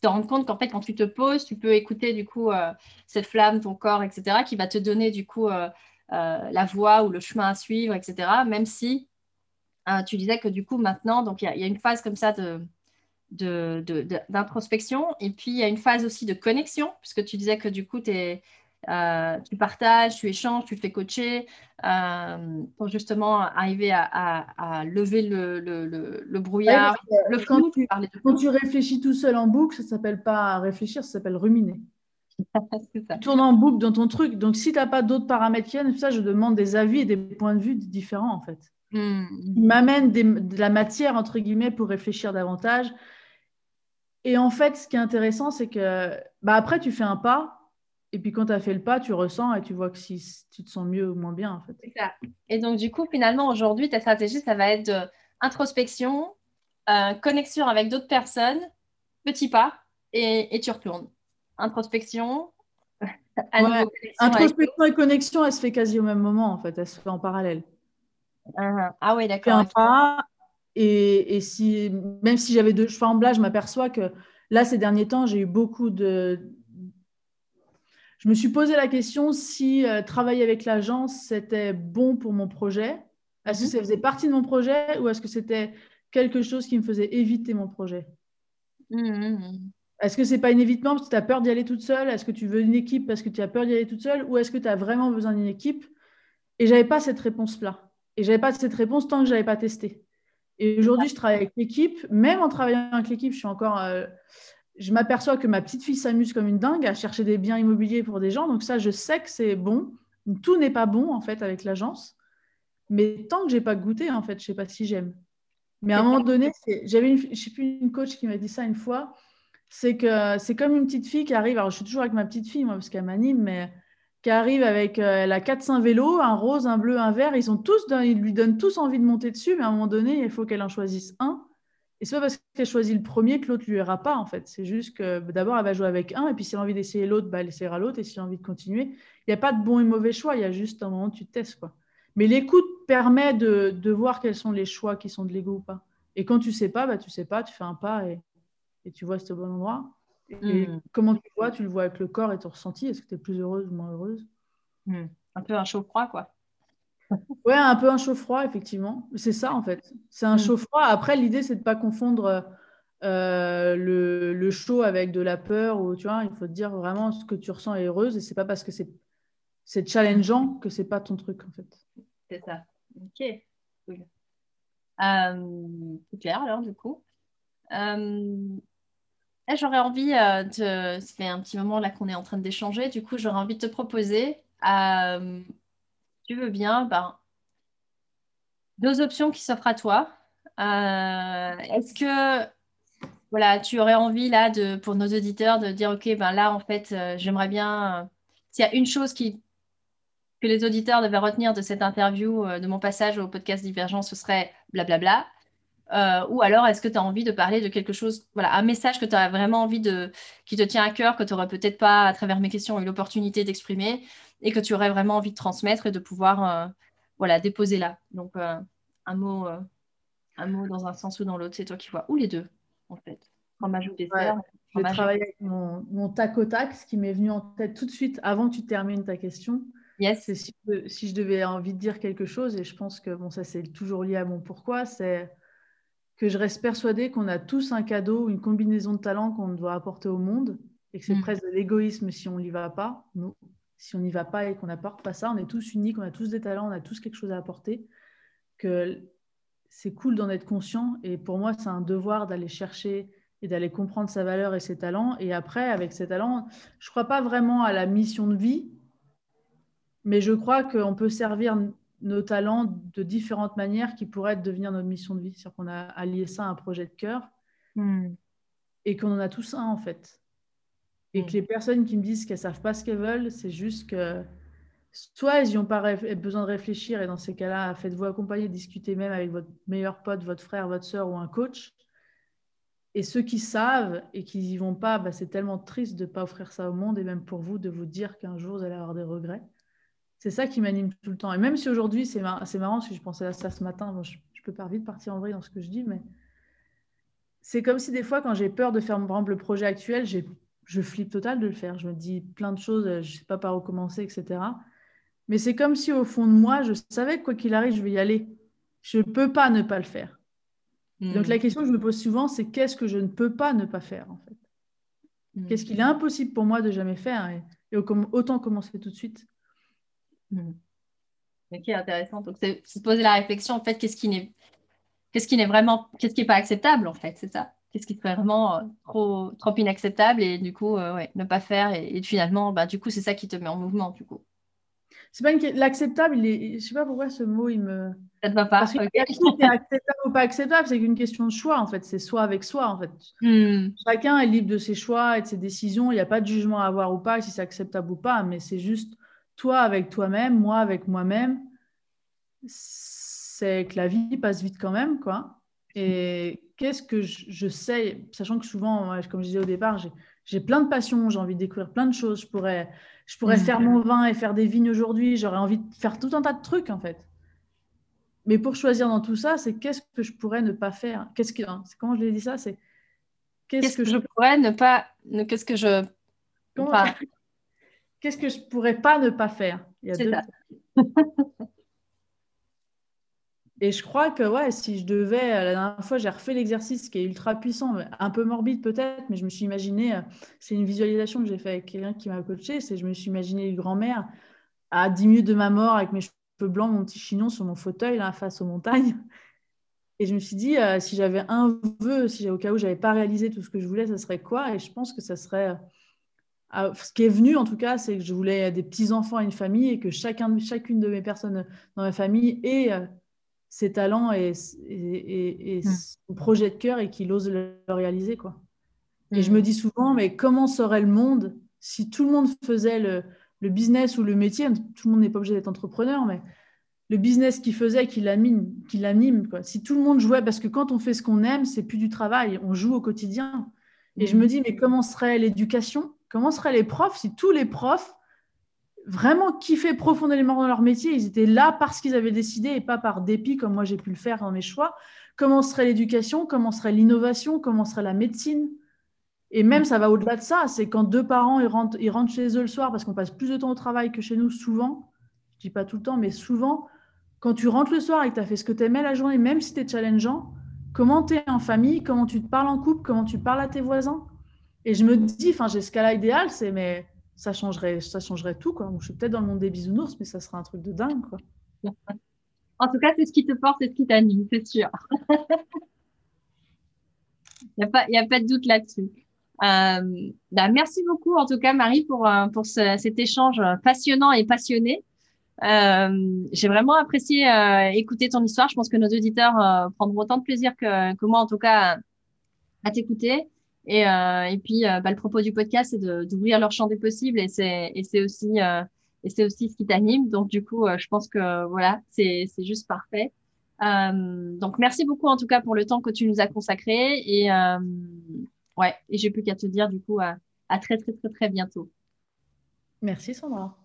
te rendre compte qu'en fait, quand tu te poses, tu peux écouter du coup euh, cette flamme, ton corps, etc., qui va te donner du coup la voie ou le chemin à suivre, etc. Même si tu disais que du coup maintenant, donc il y, a une phase comme ça de, d'introspection et puis il y a une phase aussi de connexion puisque tu disais que du coup euh, tu partages, tu échanges, tu fais coacher pour justement arriver à, lever le, brouillard, le flou. quand tu réfléchis tout seul en boucle, ça ne s'appelle pas réfléchir, ça s'appelle ruminer. tu tournes en boucle dans ton truc. Donc, si tu n'as pas d'autres paramètres qui viennent, ça, je demande des avis et des points de vue différents, en fait. Hmm. Ils m'amènent de la matière, entre guillemets, pour réfléchir davantage. Et en fait, ce qui est intéressant, c'est que bah, après, tu fais un pas. Et puis, quand tu as fait le pas, tu ressens et tu vois que si tu te sens mieux ou moins bien, en fait. Et donc, du coup, finalement, aujourd'hui, ta stratégie, ça va être de introspection, euh, connexion avec d'autres personnes, petit pas, et, et tu retournes introspection. Introspection et connexion, elle se fait quasi au même moment, en fait. Elle se fait en parallèle. Uh-huh. Ah oui, d'accord. Et, et, si, même si j'avais deux cheveux en blanc, je m'aperçois que là, ces derniers temps, j'ai eu beaucoup de. Je me suis posé la question si euh, travailler avec l'agence, c'était bon pour mon projet. Est-ce que mm-hmm. ça faisait partie de mon projet ou est-ce que c'était quelque chose qui me faisait éviter mon projet? Mm-hmm. Est-ce que c'est pas inévitement parce que tu as peur d'y aller toute seule? Est-ce que tu veux une équipe parce que tu as peur d'y aller toute seule? Ou est-ce que tu as vraiment besoin d'une équipe? Et j'avais pas cette réponse-là. Et j'avais pas cette réponse tant que je n'avais pas testé. Et aujourd'hui, je travaille avec l'équipe. Même en travaillant avec l'équipe, je suis encore. Euh, je m'aperçois que ma petite fille s'amuse comme une dingue à chercher des biens immobiliers pour des gens. Donc ça, je sais que c'est bon. Tout n'est pas bon en fait avec l'agence. Mais tant que j'ai pas goûté, en fait, je sais pas si j'aime. Mais à un moment donné, j'avais une, je sais plus une coach qui m'a dit ça une fois c'est que c'est comme une petite fille qui arrive, alors je suis toujours avec ma petite fille, moi, parce qu'elle m'anime, mais qui arrive avec, euh, elle a 4-5 vélos, un rose, un bleu, un vert, ils, sont tous, ils lui donnent tous envie de monter dessus, mais à un moment donné, il faut qu'elle en choisisse un. Et c'est pas parce qu'elle choisit le premier que l'autre lui ira pas, en fait. C'est juste que bah, d'abord, elle va jouer avec un, et puis si elle a envie d'essayer l'autre, bah, elle essaiera l'autre, et si elle a envie de continuer, il n'y a pas de bon et mauvais choix, il y a juste un moment où tu testes, quoi. Mais l'écoute permet de, de, voir quels sont les choix qui sont de l'ego ou pas. Et quand tu sais pas, bah, tu sais pas, tu fais un pas et et tu vois c'est au bon endroit. Et hmm. comment tu le vois Tu le vois avec le corps et ton ressenti. Est-ce que tu es plus heureuse ou moins heureuse? Hmm. Un peu un chaud-froid, quoi. Ouais, un peu un chaud-froid, effectivement. C'est ça, en fait. C'est un hmm. chaud-froid. Après, l'idée, c'est de ne pas confondre euh, le, le, chaud avec de la peur. Ou, tu vois, il faut te dire vraiment ce que tu ressens est heureuse. Et c'est pas parce que c'est, c'est challengeant que c'est pas ton truc, en fait. C'est ça. Ok. Euh, c'est clair, alors, du coup. Euh, J'aurais envie euh, de. Ça fait un petit moment là qu'on est en train d'échanger. Du coup, j'aurais envie de te proposer, tu veux bien, ben, deux options qui s'offrent à toi. Euh, est-ce que tu aurais envie là de, pour nos auditeurs de dire ok, ben là en fait, j'aimerais bien. S'il y a une chose qui que les auditeurs devaient retenir de cette interview, de mon passage au podcast Divergence, ce serait blablabla. Ou alors, est-ce que tu as envie de parler de quelque chose, voilà, un message que tu as vraiment envie de, qui te tient à cœur, que tu n'aurais peut-être pas, à travers mes questions, eu l'opportunité d'exprimer et que tu aurais vraiment envie de transmettre et de pouvoir, voilà, déposer là? Donc, un mot, un mot dans un sens ou dans l'autre, c'est toi qui vois, ou les deux, en fait. Fromage des dessert. je vais travailler avec mon, mon, tac au tac, ce qui m'est venu en tête tout de suite avant que tu termines ta question. Yes. C'est si, si, je devais envie de dire quelque chose, et je pense que bon, ça c'est toujours lié à mon pourquoi, c'est que je reste persuadée qu'on a tous un cadeau, une combinaison de talents qu'on doit apporter au monde, et que c'est mm. presque de l'égoïsme si on n'y va pas. Nous, si on n'y va pas et qu'on n'apporte pas ça, on est tous uniques, on a tous des talents, on a tous quelque chose à apporter. Que c'est cool d'en être conscient. Et pour moi, c'est un devoir d'aller chercher et d'aller comprendre sa valeur et ses talents. Et après, avec ses talents, je ne crois pas vraiment à la mission de vie, mais je crois qu'on peut servir nos talents de différentes manières qui pourraient devenir notre mission de vie. C'est-à-dire qu'on a allié ça à un projet de cœur hmm. et qu'on en a tous un en fait. Et hmm. que les personnes qui me disent qu'elles ne savent pas ce qu'elles veulent, c'est juste que soit ils n'ont pas besoin de réfléchir et dans ces cas-là, faites-vous accompagner, discutez même avec votre meilleur pote, votre frère, votre soeur ou un coach. Et ceux qui savent et qui n'y vont pas, bah, c'est tellement triste de ne pas offrir ça au monde et même pour vous de vous dire qu'un jour vous allez avoir des regrets. C'est ça qui m'anime tout le temps. Et même si aujourd'hui, c'est marrant, parce que je pensais à ça ce matin, je, peux pas vite partir en vrai dans ce que je dis, mais c'est comme si des fois, quand j'ai peur de faire par exemple, le projet actuel, je flippe total de le faire. Je me dis plein de choses, je ne sais pas par où commencer, etc. Mais c'est comme si au fond de moi, je savais que quoi qu'il arrive, je vais y aller. Je ne peux pas ne pas le faire. Donc la hmm. question que je me pose souvent, c'est qu'est-ce que je ne peux pas ne pas faire en fait? Hmm. Qu'est-ce qu'il est impossible pour moi de jamais faire? Et, autant commencer tout de suite. Hmm. Ok, intéressant. Donc c'est se poser la réflexion en fait, qu'est-ce qui n'est qu'est-ce qui n'est vraiment, qu'est-ce qui n'est pas acceptable en fait, c'est ça Qu'est-ce qui serait vraiment euh, trop, trop inacceptable et du coup, euh, ouais, ne pas faire et, et finalement, bah, du coup, c'est ça qui te met en mouvement du coup. C'est pas une... l'acceptable, il est... je sais pas pourquoi ce mot il me. Ça te va pas. Parce que acceptable ou pas acceptable, c'est qu'une question de choix en fait. C'est soit avec soi en fait. Hmm. Chacun est libre de ses choix et de ses décisions. Il n'y a pas de jugement à avoir ou pas si c'est acceptable ou pas, mais c'est juste toi avec toi-même, moi avec moi-même. C'est que la vie passe vite quand même, quoi. Et qu'est-ce que je, sais, sachant que souvent, comme je disais au départ, j'ai plein de passions, j'ai envie de découvrir plein de choses. Je pourrais je pourrais faire mon vin et faire des vignes aujourd'hui. J'aurais envie de faire tout un tas de trucs, en fait. Mais pour choisir dans tout ça, c'est qu'est-ce que je pourrais ne pas faire? Qu'est-ce que, hein, comment je l'ai dit ça? C'est qu'est-ce que, je pourrais ne pas Qu'est-ce que je Qu'est-ce que je pourrais pas ne pas faire? Il y a deux... ça. Et je crois que ouais, si je devais, euh, la dernière fois, j'ai refait l'exercice qui est ultra puissant, un peu morbide peut-être, mais je me suis imaginé, euh, c'est une visualisation que j'ai fait avec quelqu'un qui m'a coaché, c'est je me suis imaginé une grand-mère à 10 minutes de ma mort avec mes cheveux blancs, mon petit chignon sur mon fauteuil là, face aux montagnes. Et je me suis dit, euh, si j'avais un vœu, si au cas où j'avais pas réalisé tout ce que je voulais, ça serait quoi? Et je pense que ça serait ce qui est venu en tout cas, c'est que je voulais des petits enfants et une famille et que chacun, chacune de mes personnes dans ma famille ait ses talents et, et, hmm. son projet de cœur et qu'il ose le, réaliser. Quoi. Et je me hmm. dis souvent, mais comment serait le monde si tout le monde faisait le, le business ou le métier? Tout le monde n'est pas obligé d'être entrepreneur, mais le business qu'il faisait, qu'il anime, qu'il anime quoi. si tout le monde jouait, parce que quand on fait ce qu'on aime, c'est plus du travail, on joue au quotidien. Et je me hmm. dis, mais comment serait l'éducation Comment seraient les profs si tous les profs vraiment kiffé profondément dans leur métier. Ils étaient là parce qu'ils avaient décidé et pas par dépit comme moi j'ai pu le faire dans mes choix? Comment serait l'éducation? Comment serait l'innovation? Comment serait la médecine? Et même, ça va au-delà de ça. C'est quand deux parents rentrent chez eux le soir parce qu'on passe plus de temps au travail que chez nous souvent. Je dis pas tout le temps, mais souvent, quand tu rentres le soir et que tu as fait ce que tu aimais la journée, même si tu es challengeant, comment tu es en famille? Comment tu te parles en couple? Comment tu parles à tes voisins? Et je me dis, enfin, j'ai ce cas-là idéal, c'est mais ça changerait, ça changerait tout. Quoi. je suis peut-être dans le monde des bisounours, mais ça serait un truc de dingue. Quoi. En tout cas, c'est ce qui te porte et ce qui t'anime, c'est sûr. Il n'y a, pas, a pas de doute là-dessus. Euh, bah, merci beaucoup, en tout cas, Marie, pour, euh, pour cet échange passionnant et passionné. Euh, j'ai vraiment apprécié écouter ton histoire. Je pense que nos auditeurs prendront autant de plaisir que, que moi, en tout cas, à t'écouter. Et, euh, et puis, euh, bah, le propos du podcast, c'est d'ouvrir leur champ des possibles et c'est aussi euh, aussi ce qui t'anime. Donc, du coup, je pense que voilà, c'est juste parfait. donc, merci beaucoup en tout cas pour le temps que tu nous as consacré. Et ouais, et j'ai plus qu'à te dire du coup à, à très, très, très, très bientôt. Merci Sandra.